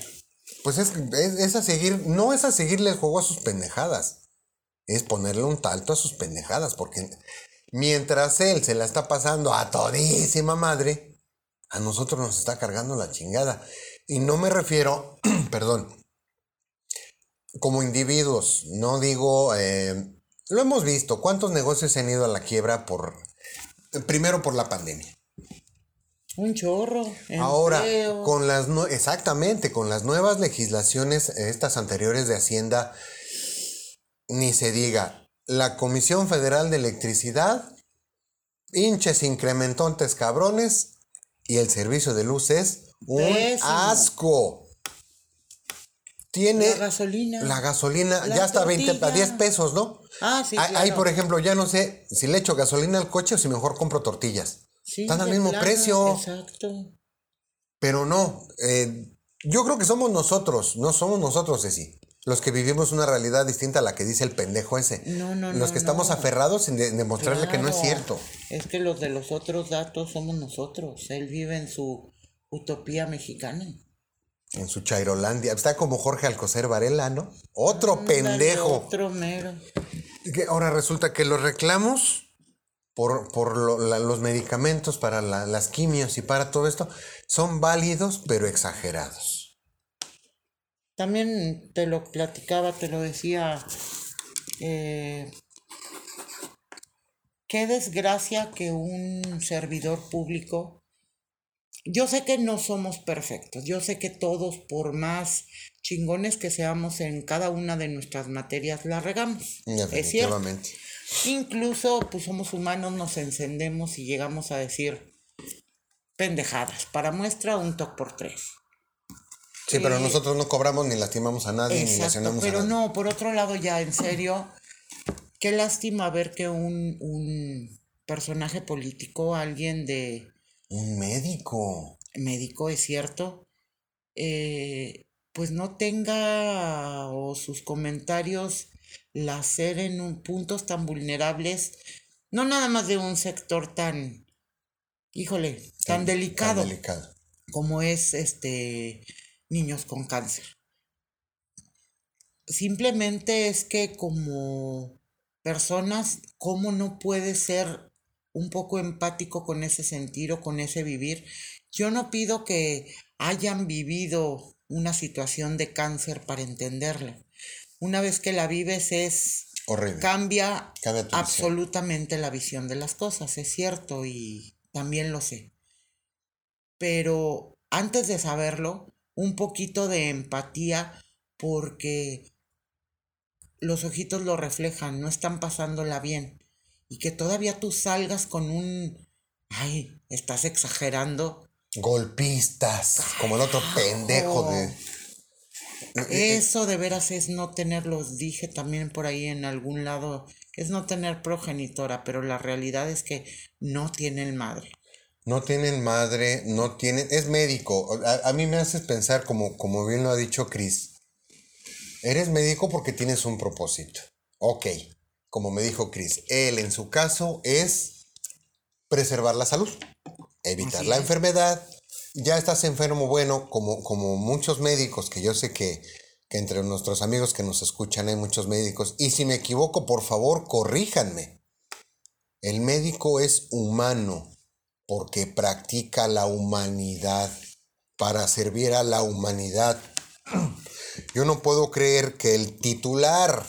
Pues es, es, es a seguir, no es a seguirle el juego a sus pendejadas. Es ponerle un talto a sus pendejadas. Porque mientras él se la está pasando a todísima madre, a nosotros nos está cargando la chingada. Y no me refiero, perdón, como individuos. No digo, eh, lo hemos visto. ¿Cuántos negocios se han ido a la quiebra por, primero por la pandemia? Un chorro. Ahora, con las nue- exactamente, con las nuevas legislaciones, estas anteriores de Hacienda, ni se diga. la Comisión Federal de Electricidad, hinches incrementontes cabrones, y el servicio de luz es un Pésimo. asco. Tiene La gasolina. la gasolina La ya está a 20 a tortilla. 10 pesos, ¿no? Ah, sí, Ahí- Ahí, claro. por ejemplo, ya no sé si le echo gasolina al coche o si mejor compro tortillas. Sí, Están al mismo plano, precio. Exacto. Pero no, eh, yo creo que somos nosotros, no somos nosotros, Ceci, los que vivimos una realidad distinta a la que dice el pendejo ese. No, no, Los no, que estamos aferrados en, de- en demostrarle que no es cierto. Es que los de los otros datos somos nosotros. Él vive en su utopía mexicana. En su Chairolandia. Está como Jorge Alcocer Varela, ¿no? Otro pendejo. Otro mero. Que ahora resulta que los reclamos por, por lo- la- los medicamentos para la- las quimios y para todo esto son válidos pero exagerados. También te lo platicaba, te lo decía. eh, qué desgracia que un servidor público. Yo sé que no somos perfectos. Yo sé que todos, por más chingones que seamos en cada una de nuestras materias, la regamos. Es cierto. Incluso, pues somos humanos, nos encendemos y llegamos a decir pendejadas. Para muestra, un toque por tres. Sí, pero Eh, nosotros no cobramos ni lastimamos a nadie ni Exacto, lesionamos pero a nadie. no, por otro lado ya, en serio, qué lástima ver que un, un personaje político, alguien de Un médico. médico, es cierto, eh, pues no tenga o sus comentarios la hacer en un- puntos tan vulnerables, no nada más de un sector tan, híjole, tan delicado Tan delicado. como es este niños con cáncer. Simplemente es que como personas, ¿cómo no puedes ser un poco empático con ese sentir o con ese vivir? Yo no pido que hayan vivido una situación de cáncer para entenderla. Una vez que la vives es Horrible. cambia absolutamente la visión de las cosas, es cierto, y también lo sé. Pero antes de saberlo, un poquito de empatía porque los ojitos lo reflejan, no están pasándola bien. Y que todavía tú salgas con un, ay, estás exagerando. Golpistas. Como el otro pendejo de. Eso de veras es no tenerlos, dije también por ahí en algún lado, es no tener progenitora, pero la realidad es que no tienen madre. No tienen madre, no tienen. Es médico. A, a mí me haces pensar, como, como bien lo ha dicho Chris. Eres médico porque tienes un propósito. Ok. Como me dijo Chris, él en su caso es preservar la salud, evitar Así la es. enfermedad. Ya estás enfermo, bueno, como, como muchos médicos, que yo sé que, que entre nuestros amigos que nos escuchan hay muchos médicos. Y si me equivoco, por favor, corríjanme. El médico es humano porque practica la humanidad para servir a la humanidad. Yo no puedo creer que el titular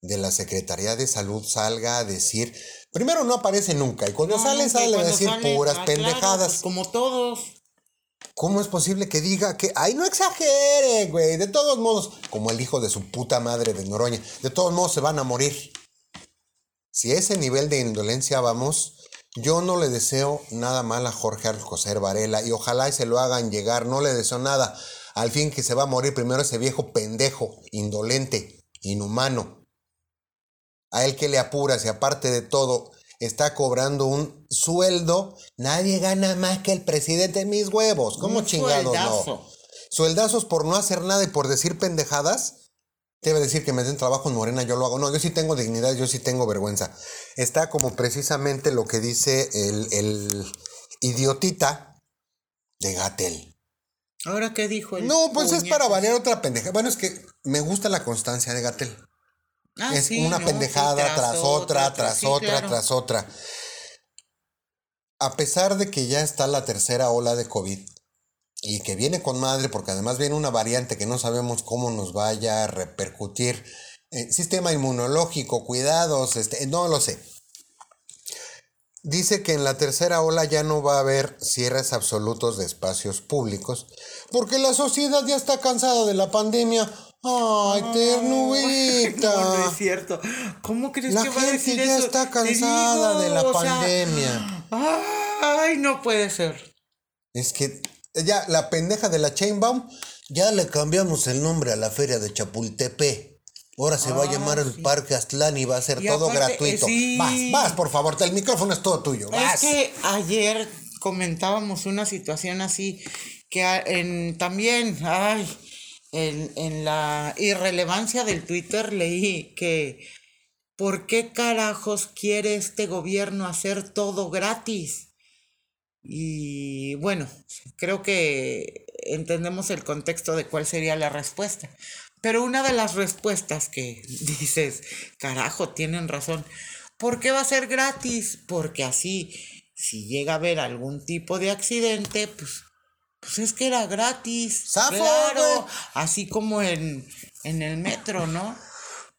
de la Secretaría de Salud salga a decir, primero no aparece nunca y cuando No, sale nunca, sale a decir sale, puras ah, claro, pendejadas. pues como todos. ¿Cómo es posible que diga que, ay, no exagere, güey? De todos modos, como el hijo de su puta madre de Noroña, de todos modos se van a morir. Si ese nivel de indolencia vamos, yo no le deseo nada mal a Jorge Alcocer Varela y ojalá y se lo hagan llegar, no le deseo nada. Al fin que se va a morir primero ese viejo pendejo, indolente, inhumano. A él que le apura, si aparte de todo está cobrando un sueldo, nadie gana más que el presidente de mis huevos. ¿Cómo Un chingado no? sueldazo. Sueldazos por no hacer nada y por decir pendejadas. Debe decir que me den trabajo en Morena, yo lo hago. No, yo sí tengo dignidad, yo sí tengo vergüenza. Está como precisamente lo que dice el, el idiotita de Gatel. ¿Ahora qué dijo el No, pues es para variar otra pendeja. Bueno, es que me gusta la constancia de Gatel. Ah, es sí, una no, pendejada sí, tras, otra, tras sí, otra, claro. tras otra. A pesar de que ya está la tercera ola de COVID y que viene con madre, porque además viene una variante que no sabemos cómo nos vaya a repercutir. Eh, sistema inmunológico, cuidados, este, no lo sé. Dice que en la tercera ola ya no va a haber cierres absolutos de espacios públicos, porque la sociedad ya está cansada de la pandemia. Ay, ternurita. No, no es cierto. ¿Cómo crees La que va a decir gente ya eso? está cansada digo, de la sea, pandemia. Ay, no puede ser. Es que ya la pendeja de la Chainbaum, ya le cambiamos el nombre a la feria de Chapultepec. Ahora se va a Ah, llamar el sí. Parque Aztlán y va a ser Y todo aparte, gratuito. eh, sí. Vas, vas, por favor, el micrófono es todo tuyo. Vas. Es que ayer comentábamos una situación así que a- en, también, ay, en, en la irrelevancia del Twitter leí que ¿por qué carajos quiere este gobierno hacer todo gratis? Y bueno, creo que entendemos el contexto de cuál sería la respuesta. Pero una de las respuestas que dices, carajo, tienen razón. ¿Por qué va a ser gratis? Porque así, si llega a haber algún tipo de accidente, pues, pues es que era gratis. ¡Zafo, claro, así como en, en el metro, ¿no?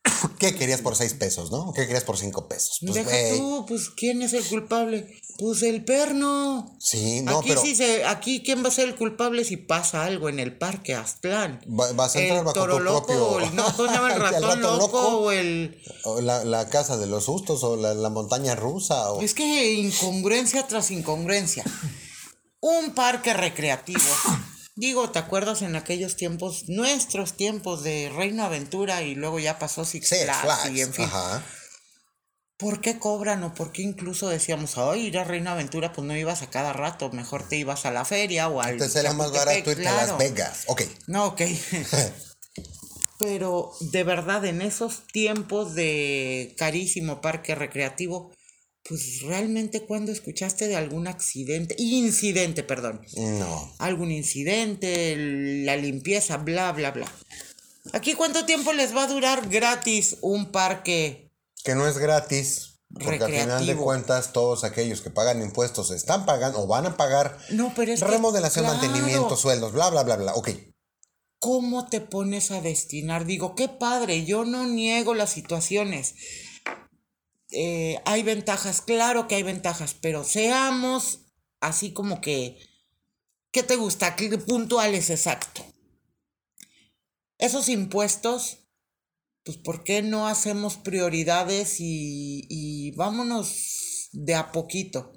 ¿Qué querías por seis pesos, no? ¿Qué querías por cinco pesos? Pues, Deja güey, tú, pues, ¿quién es el culpable? Pues el perno. Sí, no, aquí pero sí se, aquí quién va a ser el culpable si pasa algo en el parque Aztlán. Va- vas a entrar el bajo toro tu loco, propio- o el, no, ¿cómo se llama el El ratón ratón loco, loco. o el o la, la casa de los sustos o la, la montaña rusa o es que incongruencia tras incongruencia. Un parque recreativo. Digo, ¿te acuerdas en aquellos tiempos, nuestros tiempos de Reino Aventura y luego ya pasó Six, Six Flags, Flags. y en fin? Ajá. ¿Por qué cobran o por qué incluso decíamos, ay, ir a Reino Aventura, pues no ibas a cada rato, mejor te ibas a la feria o al Entonces era más barato irte a claro. Las Vegas. Ok. No, ok. Pero de verdad, en esos tiempos de carísimo parque recreativo, pues realmente cuando escuchaste de algún accidente, incidente, perdón, No. algún incidente, la limpieza, bla, bla, bla. Aquí cuánto tiempo les va a durar gratis un parque Que no es gratis. Porque al final de Recreativo. cuentas, todos aquellos que pagan impuestos están pagando o van a pagar No, pero es que, remodelación, claro. mantenimiento, sueldos, bla, bla, bla, bla. Ok. ¿Cómo te pones a destinar? Digo, qué padre, yo no niego las situaciones. Eh, hay ventajas, claro que hay ventajas, pero seamos así como que, ¿qué te gusta? Cl- Puntuales, exacto. Esos impuestos, pues ¿por qué no hacemos prioridades y, y vámonos de a poquito?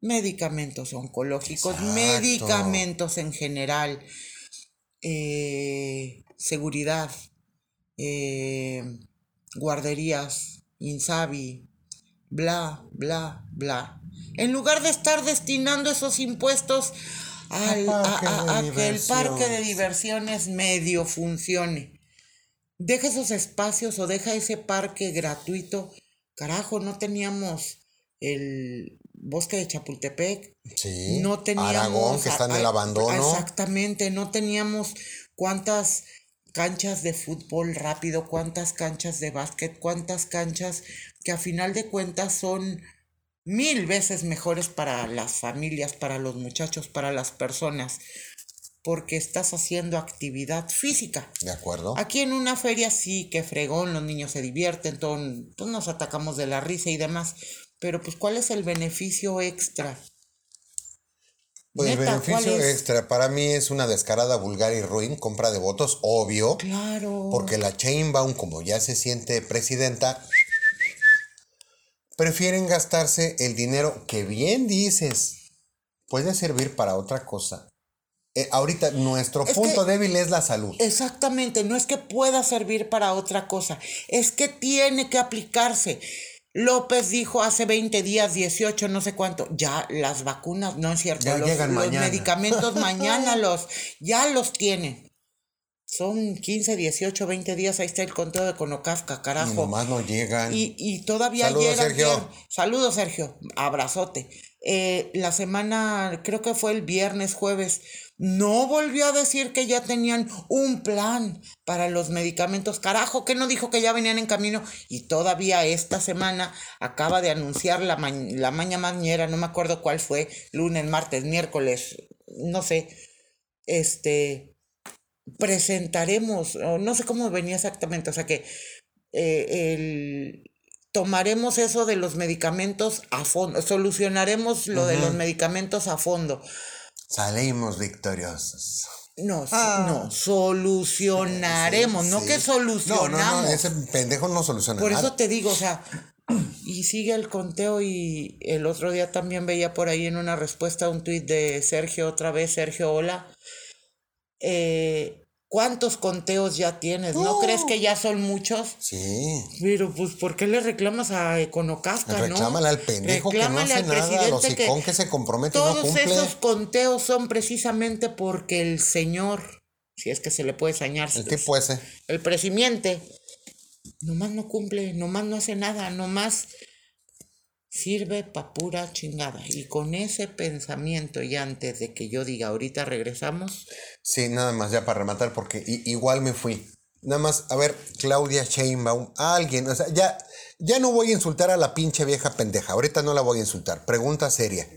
Medicamentos oncológicos, Exacto. medicamentos en general, eh, seguridad, eh, guarderías, Insabi, bla, bla, bla. En lugar de estar destinando esos impuestos al, a, parque a- a que el parque de diversiones. medio funcione. Deja esos espacios o deja ese parque gratuito. Carajo, no teníamos el bosque de Chapultepec, Sí. no teníamos. Aragón, que está en el abandono. Exactamente, no teníamos cuántas canchas de fútbol rápido, cuántas canchas de básquet, cuántas canchas que a final de cuentas son mil veces mejores para las familias, para los muchachos, para las personas, porque estás haciendo actividad física. De acuerdo. Aquí en una feria sí, que fregón, los niños se divierten, pues nos atacamos de la risa y demás, pero pues ¿cuál es el beneficio extra? Pues el beneficio extra para mí es una descarada, vulgar y ruin compra de votos, obvio. Claro. Porque la Chainbaum, como ya se siente presidenta, prefieren gastarse el dinero que bien dices puede servir para otra cosa. Eh, ahorita nuestro Es punto que- débil es la salud. Exactamente, no es que pueda servir para otra cosa, es que tiene que aplicarse. López dijo hace 20 días, 18, no sé cuánto, ya las vacunas, no es cierto, Ya los, llegan los mañana. medicamentos mañana los, ya los tienen. Son 15, 18, 20 días, ahí está el conteo de Conocafca, y carajo. nomás no llegan. Y, y todavía Saludos, ayer, Sergio. ayer- saludos Sergio, abrazote. Eh, la semana, creo que fue el viernes, jueves, no volvió a decir que ya tenían un plan para los medicamentos. Carajo, que no dijo que ya venían en camino y todavía esta semana acaba de anunciar la, ma- la maña mañera, no me acuerdo cuál fue, lunes, martes, miércoles, no sé, este, presentaremos, o no sé cómo venía exactamente, o sea que eh, el- tomaremos eso de los medicamentos a fondo, solucionaremos lo de los medicamentos a fondo. Salimos victoriosos. No, Ah. no, solucionaremos, no Sí. que No, solucionamos. no, no, ese pendejo no soluciona Por nada. eso te digo, o sea, y sigue el conteo y el otro día también veía por ahí en una respuesta a un tuit de Sergio, otra vez, Sergio, hola. Eh, ¿Cuántos conteos ya tienes? ¿No crees que ya son muchos? Sí. Pero pues, ¿por qué le reclamas a Econocasca, no? Reclámale al pendejo que no hace al nada, presidente hocicón que se compromete y no Todos cumple. esos conteos son precisamente porque el señor, si es que se le puede sañar, El tipo ese. el presidente, nomás no cumple, nomás no hace nada, nomás sirve pa' pura chingada. Y con ese pensamiento, y antes de que yo diga ahorita regresamos, Sí, nada más ya para rematar, porque igual me fui. Nada más, a ver, Claudia Sheinbaum, alguien, o sea, ya, ya no voy a insultar a la pinche vieja pendeja, ahorita no la voy a insultar. Pregunta seria,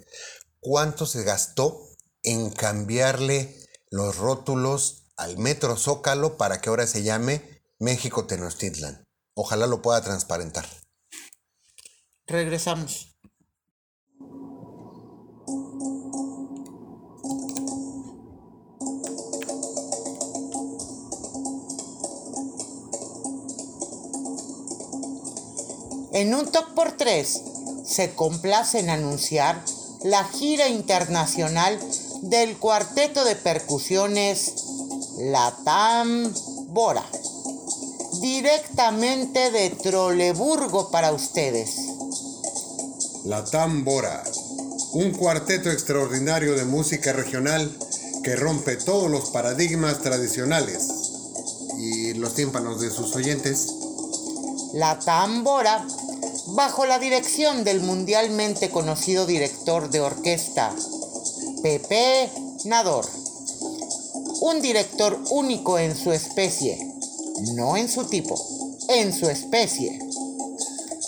¿cuánto se gastó en cambiarle los rótulos al Metro Zócalo para que ahora se llame México Tenochtitlan? Ojalá lo pueda transparentar. Regresamos. En un top por tres se complace en anunciar la gira internacional del cuarteto de percusiones Latam Bora, directamente de Troleburgo para ustedes. La Tambora, un cuarteto extraordinario de música regional que rompe todos los paradigmas tradicionales y los tímpanos de sus oyentes. La Tambora, bajo la dirección del mundialmente conocido director de orquesta, Pepe Nador. Un director único en su especie, no en su tipo, en su especie.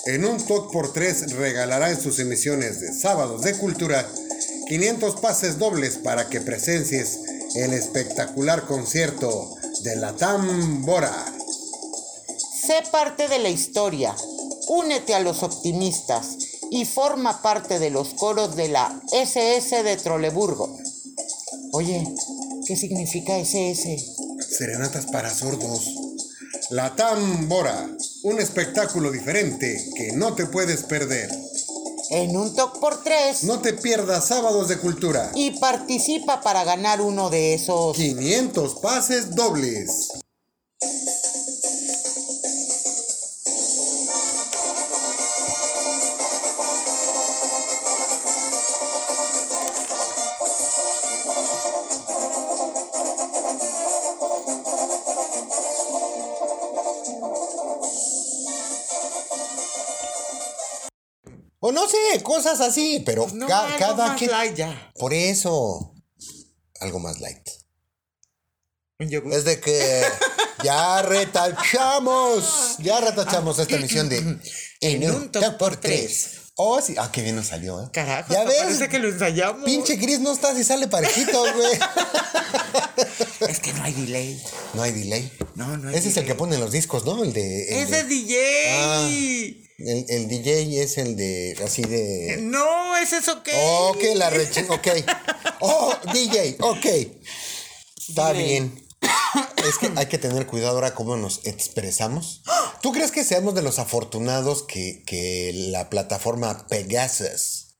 En un TOC por 3 regalará en sus emisiones de sábados de cultura 500 pases dobles para que presencies el espectacular concierto de la Tambora. Sé parte de la historia, únete a los optimistas y forma parte de los coros de la SS de Troleburgo. Oye, ¿qué significa SS? Serenatas para sordos. La Tambora, un espectáculo diferente que no te puedes perder. En un TOC por tres No te pierdas sábados de cultura. y participa para ganar uno de esos. 500 pases dobles. Cosas así, pero No, ca- algo cada más quien. light ya. Por eso. Algo más light. Es de que ya retachamos. Ya retachamos esta emisión de En un top por tres. Oh, sí. Ah, qué bien nos salió, ¿eh? Carajo, ya ves. parece que lo ensayamos. Pinche Chris no está si sale parejito, güey. Es que no hay delay. No hay delay. No, no hay Ese es el que pone los discos, ¿no? El de. el Ese de- es DJ. Ah. el, el DJ es el de. Así de. No, ese es ok. Ok, la reche. Ok. Oh, DJ, ok. Está bien. Es que hay que tener cuidado ahora cómo nos expresamos. ¿Tú crees que seamos de los afortunados que, que la plataforma Pegasus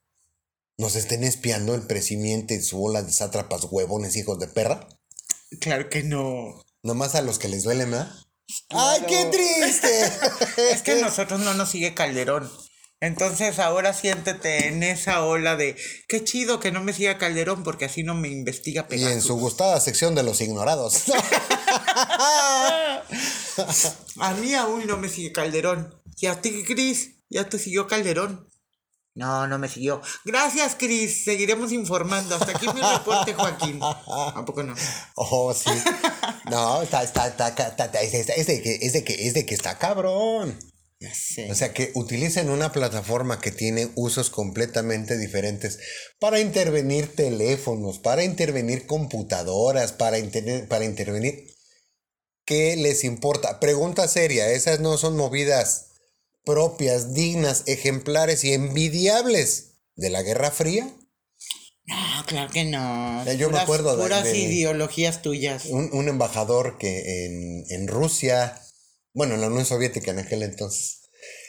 nos estén espiando el presimiente y su bola de sátrapas huevones hijos de perra? Claro que no. Nomás a los que les duele, ¿verdad? ¡Ay, qué triste! Es que a nosotros no nos sigue Calderón. Entonces ahora siéntete en esa ola de qué chido que no me siga Calderón porque así no me investiga Y en su gustada sección de los ignorados. A mí aún no me sigue Calderón. ¿Y a ti, Cris? ¿Ya te siguió Calderón? No, no me siguió. Gracias, Cris. Seguiremos informando. Hasta aquí mi reporte, Joaquín. ¿A poco no? Oh, sí. No, está, está, está, está, está- es, es- es de que, es de que, es de que está cabrón. Ya sé. O sea, que utilicen una plataforma que tiene usos completamente diferentes para intervenir teléfonos, para intervenir computadoras, para, intervenir... ¿Qué les importa? Pregunta seria, esas no son movidas propias, dignas, ejemplares y envidiables de la Guerra Fría. No, claro que no. Yo me Puras- acuerdo de- Puras de- ideologías tuyas. Un, un embajador que en, en Rusia, bueno, en la Unión Soviética en aquel entonces,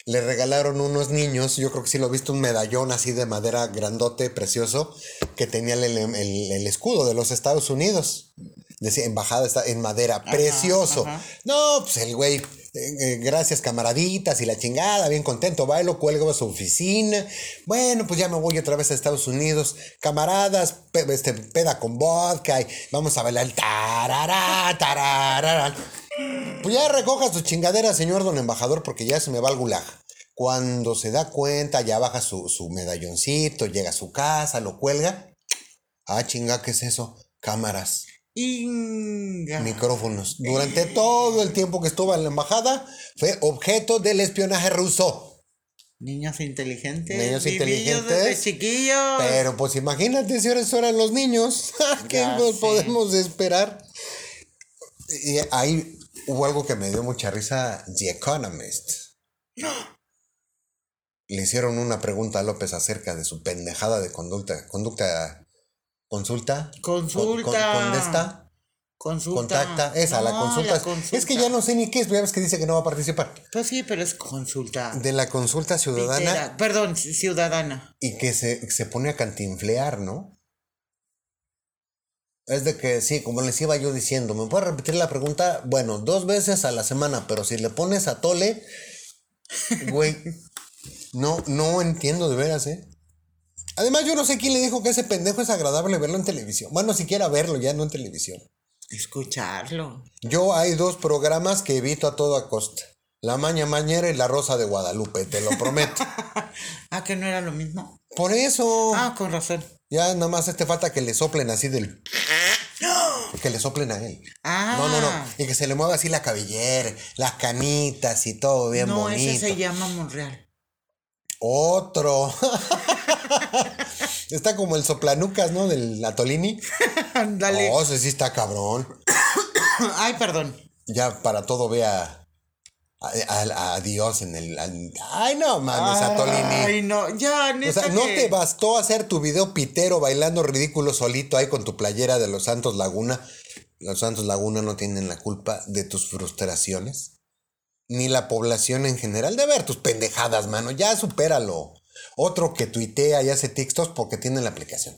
le regalaron unos niños, yo creo que sí lo he visto, un medallón así de madera grandote, precioso, que tenía el, el- el escudo de los Estados Unidos. Decía, embajada está en madera, precioso. ajá. No, pues el güey, eh, eh, gracias camaraditas y la chingada, bien contento, bailo, cuelgo a su oficina. Bueno, pues ya me voy otra vez a Estados Unidos. Camaradas, pe- este, peda con vodka y vamos a bailar. Tarará, tarará. Pues ya recoja su chingadera, señor don embajador, porque ya se me va el gulag. Cuando se da cuenta, ya baja su, su medalloncito, llega a su casa, lo cuelga. Ah, chinga, ¿qué es eso? Cámaras, Inga. micrófonos. Durante todo el tiempo que estuvo en la embajada, fue objeto del espionaje ruso. Niños inteligentes. Niños inteligentes. desde chiquillos. Pero pues imagínate si ahora eran los niños. ¿Qué Ya nos sé. podemos esperar? Y ahí hubo algo que me dio mucha risa. The Economist. Le hicieron una pregunta a López acerca de su pendejada de conducta. Conducta. Consulta. Consulta. Con- con-. Consulta. Contacta. Esa, la No, consulta. la consulta. Es que ya no sé ni qué es. Ya ves que dice que no va a participar. Pues sí, pero es consulta. De la consulta ciudadana. Perdón, ci- ciudadana. y que se, se pone a cantinflear, ¿no? Es de que sí, como les iba yo diciendo, ¿me puedes repetir la pregunta? Bueno, dos veces a la semana, pero si le pones a tole, güey, no, no entiendo de veras, ¿eh? Además, yo no sé quién le dijo que ese pendejo es agradable verlo en televisión. Bueno, siquiera verlo ya, no en televisión. Escucharlo. Yo hay dos programas que evito a toda costa. La Maña Mañera y La Rosa de Guadalupe, te lo prometo. Ah, que no era lo mismo. Por eso... Ah, con razón. Ya nada más este falta que le soplen así del. Que le soplen a él. Ah. No, no, no. Y que se le mueva así la cabellera, las canitas y todo bien no, bonito. ese se llama Monreal. Otro. está como el soplanucas, ¿no? Del Atolini. Ándale. Oh, ese sí está cabrón. Ay, perdón. Ya para todo vea a, a- a Dios en el. al- Ay, no mames, Atolini. Ay, no, ya, O neta sea, ¿no te bastó hacer tu video pitero bailando ridículo solito ahí con tu playera de los Santos Laguna? Los Santos Laguna no tienen la culpa de tus frustraciones. Ni la población en general de ver tus pendejadas, mano. Ya supéralo. Otro que tuitea y hace TikToks porque tiene la aplicación.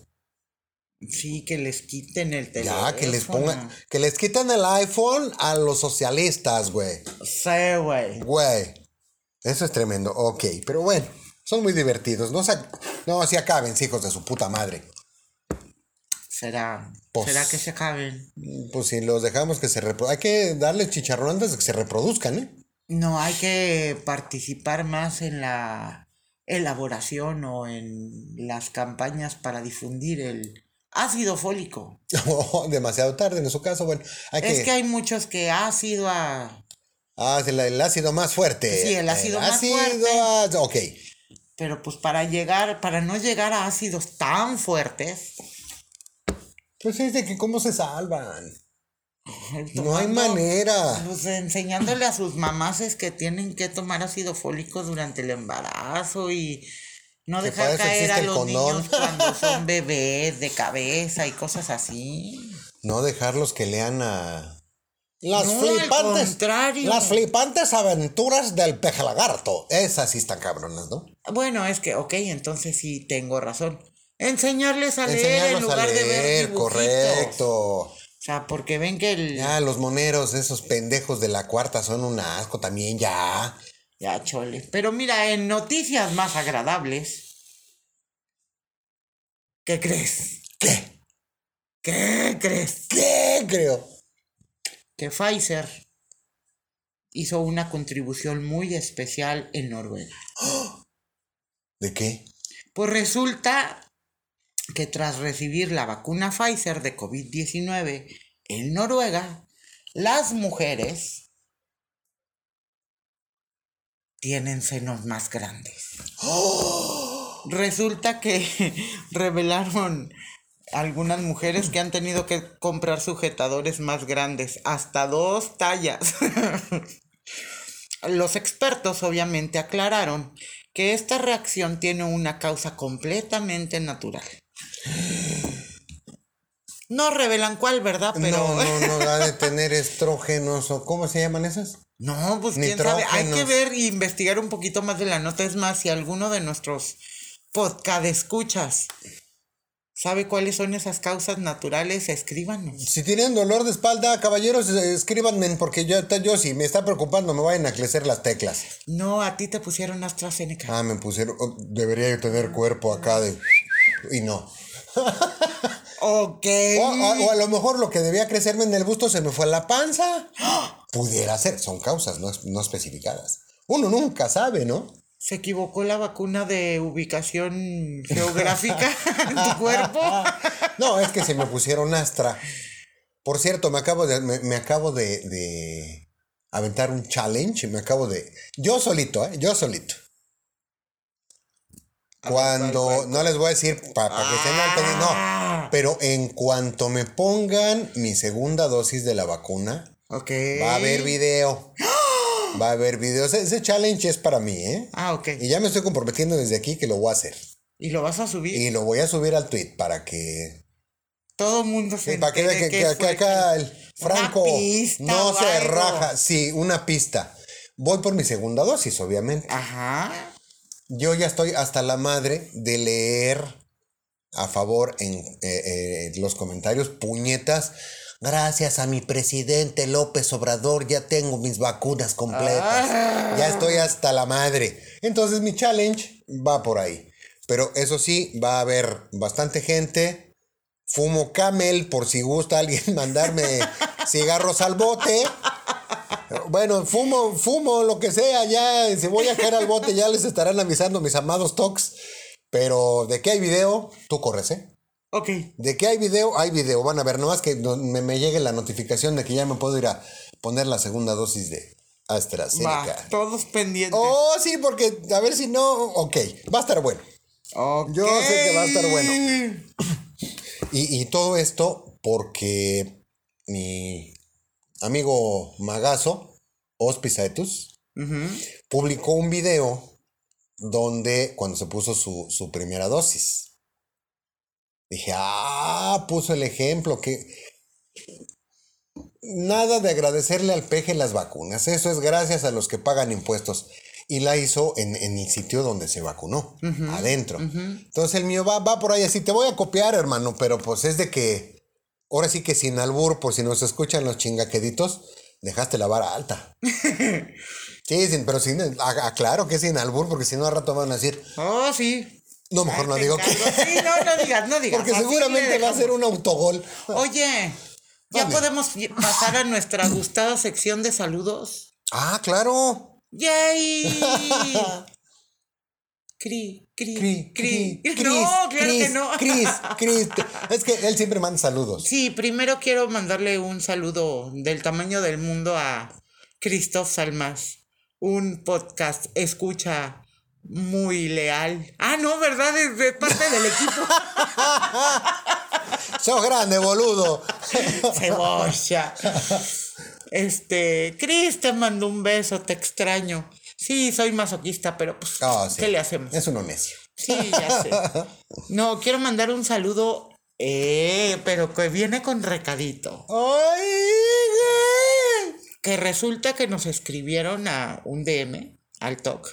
Sí, que les quiten el teléfono. Ya, que les pongan, que les quiten el iPhone a los socialistas, güey. Sí, güey. Güey. Eso es tremendo. Ok, pero bueno, son muy divertidos. No, se, no, si acaben, hijos de su puta madre. Será. Pues- Será que se acaben. Pues si los dejamos que se reproduzcan. Hay que darles chicharrón antes de que se reproduzcan, ¿eh? No, hay que participar más en la elaboración o en las campañas para difundir el ácido fólico. Oh, demasiado tarde en su caso. Bueno, hay Es que. que hay muchos que ácido a... Ah, el, el ácido más fuerte. Sí, el ácido más fuerte. ah, ok. Pero pues para llegar, para no llegar a ácidos tan fuertes, Pues es de que cómo se salvan. No hay manera. Pues enseñándole a sus mamás es que tienen que tomar ácido fólico durante el embarazo y no dejar caer a los niños cuando son bebés de cabeza y cosas así. No dejarlos que lean a. Las No, al flipantes. contrario. Las flipantes aventuras del peje lagarto. Esas sí están cabronas, ¿no? Bueno, es que, ok, entonces sí tengo razón. Enseñarles a leer en lugar a de ver leer, dibujitos. correcto. O sea, porque ven que el... Ya, los moneros, esos pendejos de la cuarta son un asco también, ya. Ya, chole. Pero mira, en noticias más agradables. ¿Qué crees? ¿Qué? ¿Qué crees? ¿Qué creo? Que Pfizer hizo una contribución muy especial en Noruega. ¿De qué? Pues resulta que tras recibir la vacuna Pfizer de COVID-19 en Noruega, las mujeres tienen senos más grandes. Resulta que revelaron algunas mujeres que han tenido que comprar sujetadores más grandes, hasta dos tallas. Los expertos obviamente aclararon que esta reacción tiene una causa completamente natural. No revelan cuál, ¿verdad? Pero. No, no, no, ha de tener estrógenos o ¿cómo se llaman esas? No, pues quién sabe. Hay que ver e investigar un poquito más de la nota. Es más, si alguno de nuestros podcast escuchas sabe cuáles son esas causas naturales, escríbanos. Si tienen dolor de espalda, caballeros, escríbanme porque yo, yo si me está preocupando me vayan a crecer las teclas. No, a ti te pusieron AstraZeneca. Ah, me pusieron, oh, debería yo tener cuerpo acá de... Y no. Ok. O, o- o a lo mejor lo que debía crecerme en el busto se me fue a la panza. Pudiera ser, son causas no, no especificadas. Uno nunca sabe, ¿no? ¿Se equivocó la vacuna de ubicación geográfica en tu cuerpo? No, es que se me pusieron Astra. Por cierto, me acabo de, me, me acabo de, de aventar un challenge. Me acabo de. Yo solito, ¿eh? Yo solito. Cuando. No les voy a decir para que estén al pendiente, No. Pero en cuanto me pongan mi segunda dosis de la vacuna, va a haber video. Va a haber videos. Ese challenge es para mí, ¿eh? Ah, ok. Y ya me estoy comprometiendo desde aquí que lo voy a hacer. ¿Y lo vas a subir? Y lo voy a subir al tweet para que Todo mundo se Sí, para que que, acá el Franco pista no se algo. raja. Sí, una pista. Voy por mi segunda dosis, obviamente. Ajá. Yo ya estoy hasta la madre de leer a favor en eh, eh, los comentarios puñetas. Gracias a mi presidente López Obrador ya tengo mis vacunas completas. Ah. Ya estoy hasta la madre. Entonces mi challenge va por ahí. Pero eso sí, va a haber bastante gente. Fumo camel por si gusta alguien mandarme cigarros al bote. Bueno, fumo, fumo, lo que sea, ya, si voy a caer al bote, ya les estarán avisando mis amados tocs. Pero de que hay video, tú corres, ¿eh? Ok. De que hay video, hay video. Van a ver, nomás que me, me llegue la notificación de que ya me puedo ir a poner la segunda dosis de Va, AstraZeneca. todos pendientes. Oh, sí, porque a ver si no, ok, va a estar bueno. Ok. Yo sé que va a estar bueno. Y, y todo esto porque mi amigo Magazo, Hospicetus, publicó un video donde cuando se puso su, su primera dosis. Dije, ah, puso el ejemplo que nada de agradecerle al peje las vacunas. Eso es gracias a los que pagan impuestos. Y la hizo en, en el sitio donde se vacunó, adentro. Entonces el mío va, va por ahí así. Te voy a copiar, hermano, pero pues es de que, ahora sí que sin albur, por si nos escuchan los chingaqueditos, dejaste la vara alta. Sí, sin, pero sin, aclaro que es sin albur, porque si no al rato van a decir, Oh, sí. no, mejor Ay, no digo que. Sí, no, no digas, no digas. Porque seguramente va a ser un autogol. Oye, ¿ya podemos pasar a nuestra gustada sección de saludos? Ah, claro. ¡Yay! Cri, cri, Cri, cri. cri, no, claro Cris, que no. Cris, Cris. Es que él siempre manda saludos. Sí, primero quiero mandarle un saludo del tamaño del mundo a Christoph Salmas, un podcast escucha muy leal. Ah, no, ¿verdad? Es de parte del equipo. Sos grande, boludo. Cebolla. Este, Chris te mando un beso, te extraño. Sí, soy masoquista, pero pues, sí. ¿qué le hacemos? Es uno necio. Sí, ya sé. No, quiero mandar un saludo, eh, pero que viene con recadito. ¡Ay! Que resulta que nos escribieron a un DM, al TOC,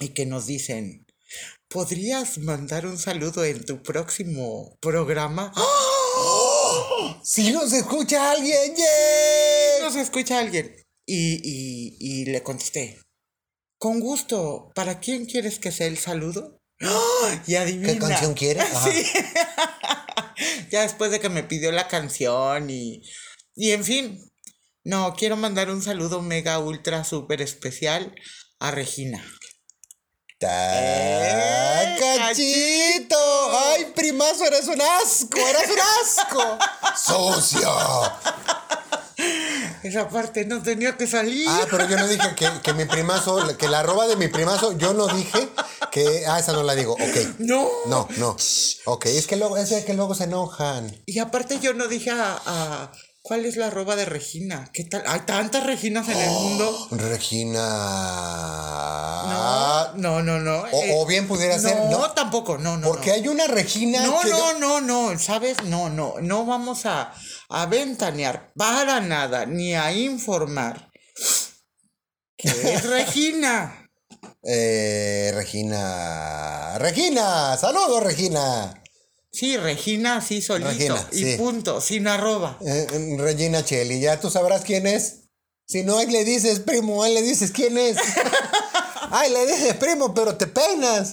y que nos dicen, ¿podrías mandar un saludo en tu próximo programa? Si nos escucha alguien, ¡yay! Nos escucha alguien. Y, y, y le contesté, con gusto, ¿para quién quieres que sea el saludo? ¡Ah! Y adivina. ¿Qué canción quiere? Ajá. Sí. ya después de que me pidió la canción y, y en fin. No, quiero mandar un saludo mega ultra super especial a Regina. ¡Ta- ¡Eh, ¡Cachito! ¡Ay, primazo, eres un asco! ¡Eres un asco! ¡Sucio! Esa parte no tenía que salir. Ah, pero yo no dije que, que mi primazo, que la arroba de mi primazo, yo no dije que. Ah, esa no la digo. Ok. no. No, no. Ok, es que luego, es que luego se enojan. Y aparte yo no dije a, a ¿Cuál es la arroba de Regina? ¿Qué tal? Hay tantas Reginas en el mundo. Regina. No, no, no. O, eh, o bien pudiera ser. no, No, tampoco, no, no. porque no. hay una Regina No, que. no, no, no, ¿sabes? No, no, no vamos a, a ventanear para nada, ni a informar que es Regina. Eh, Regina. Regina. Saludos, Regina. Sí, Regina, sí, solito. Regina, y sí. punto, sin arroba. Eh, Regina Cheli. Ya tú sabrás quién es. Si no, ahí le dices, primo, ahí le dices quién es. Ay, le dices, primo, pero te peinas.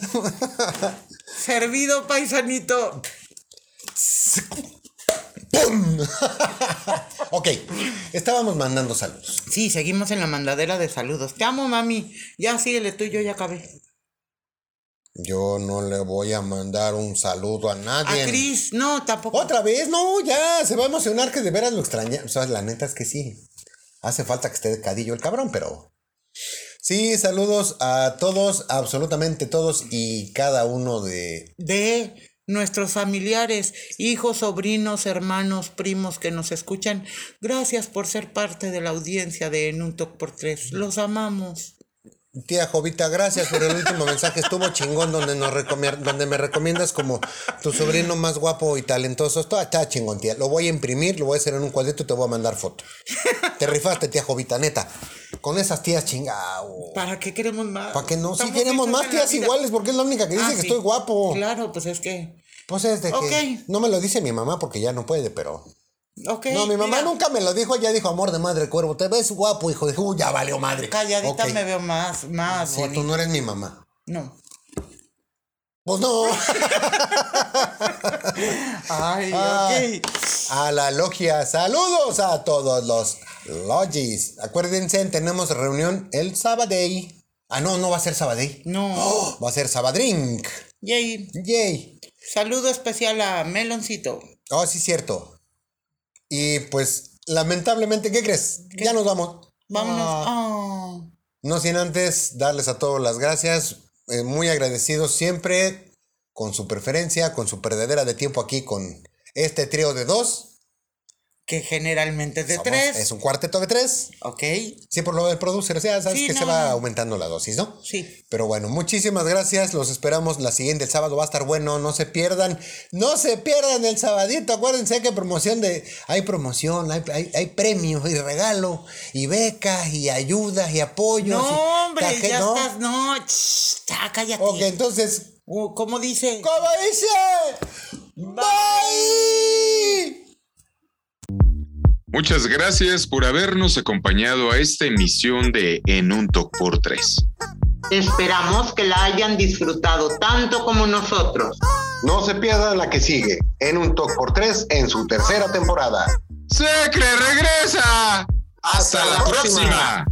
Servido, paisanito. ¡Pum! ok, estábamos mandando saludos. Sí, seguimos en la mandadera de saludos. Te amo, mami. Ya síguele tú y yo ya acabé. Yo no le voy a mandar un saludo a nadie. A Cris, no, tampoco. Otra vez, no, ya, se va a emocionar que de veras lo extraña. O sea, la neta es que sí. Hace falta que esté de cadillo el cabrón, pero. Sí, saludos a todos, absolutamente todos y cada uno de. de nuestros familiares, hijos, sobrinos, hermanos, primos que nos escuchan. Gracias por ser parte de la audiencia de En un Toc por Tres. Los amamos. Tía Jovita, gracias por el último mensaje. Estuvo chingón donde, nos donde me recomiendas como tu sobrino más guapo y talentoso. Está, está chingón, tía. Lo voy a imprimir, lo voy a hacer en un cuadrito y te voy a mandar foto. Te rifaste, tía Jovita, neta. Con esas tías chingao. ¿Para qué queremos más? ¿Para qué no? Si queremos más tías iguales, porque es la única que dice Ah, que sí. estoy guapo. Claro, pues es que. Pues es de que. No me lo dice mi mamá porque ya no puede, pero. Ok. no, mi mamá mira, nunca me lo dijo, ella dijo, amor de madre cuervo, te ves guapo, hijo. Dijo, "Uy, ya valió madre. Calladita me veo más, más Sí, tú no eres mi mamá. No. Pues no. Ay, Ah. ok. A la logia, saludos a todos los logis. Acuérdense, tenemos reunión el sábado. Ah, no, no va a ser sábado. No. Va a ser sabadrink. Yay. Yay. Saludo especial a Meloncito. Oh, sí, cierto. Y pues, lamentablemente, ¿qué crees? Ya nos vamos. Vámonos. Ah. Ah. No sin antes darles a todos las gracias. eh, muy agradecidos siempre con su preferencia, con su perdedera de tiempo aquí con este trío de dos. Que generalmente es de Somos- tres. Es un cuarteto de tres. Ok. Sí, por lo del producer, o sea, sabes Sí, que no, se va no. aumentando la dosis, ¿no? Sí. Pero bueno, muchísimas gracias. Los esperamos la siguiente, el sábado va a estar bueno. No se pierdan. No se pierdan el sabadito. Acuérdense que promoción de. Hay promoción, hay, hay, hay premios y regalo. Y becas y ayudas y apoyos. No, hombre, taje- ya ¿no? estás. No, ch, ya cállate. Ok, entonces. Uh, ¿Cómo dice? ¿Cómo dice? Bye. Muchas gracias por habernos acompañado a esta emisión de En un Toc por Tres. Esperamos que la hayan disfrutado tanto como nosotros. No se pierdan la que sigue. En un Talk por tres en su tercera temporada. ¡Secre regresa! ¡Hasta la próxima!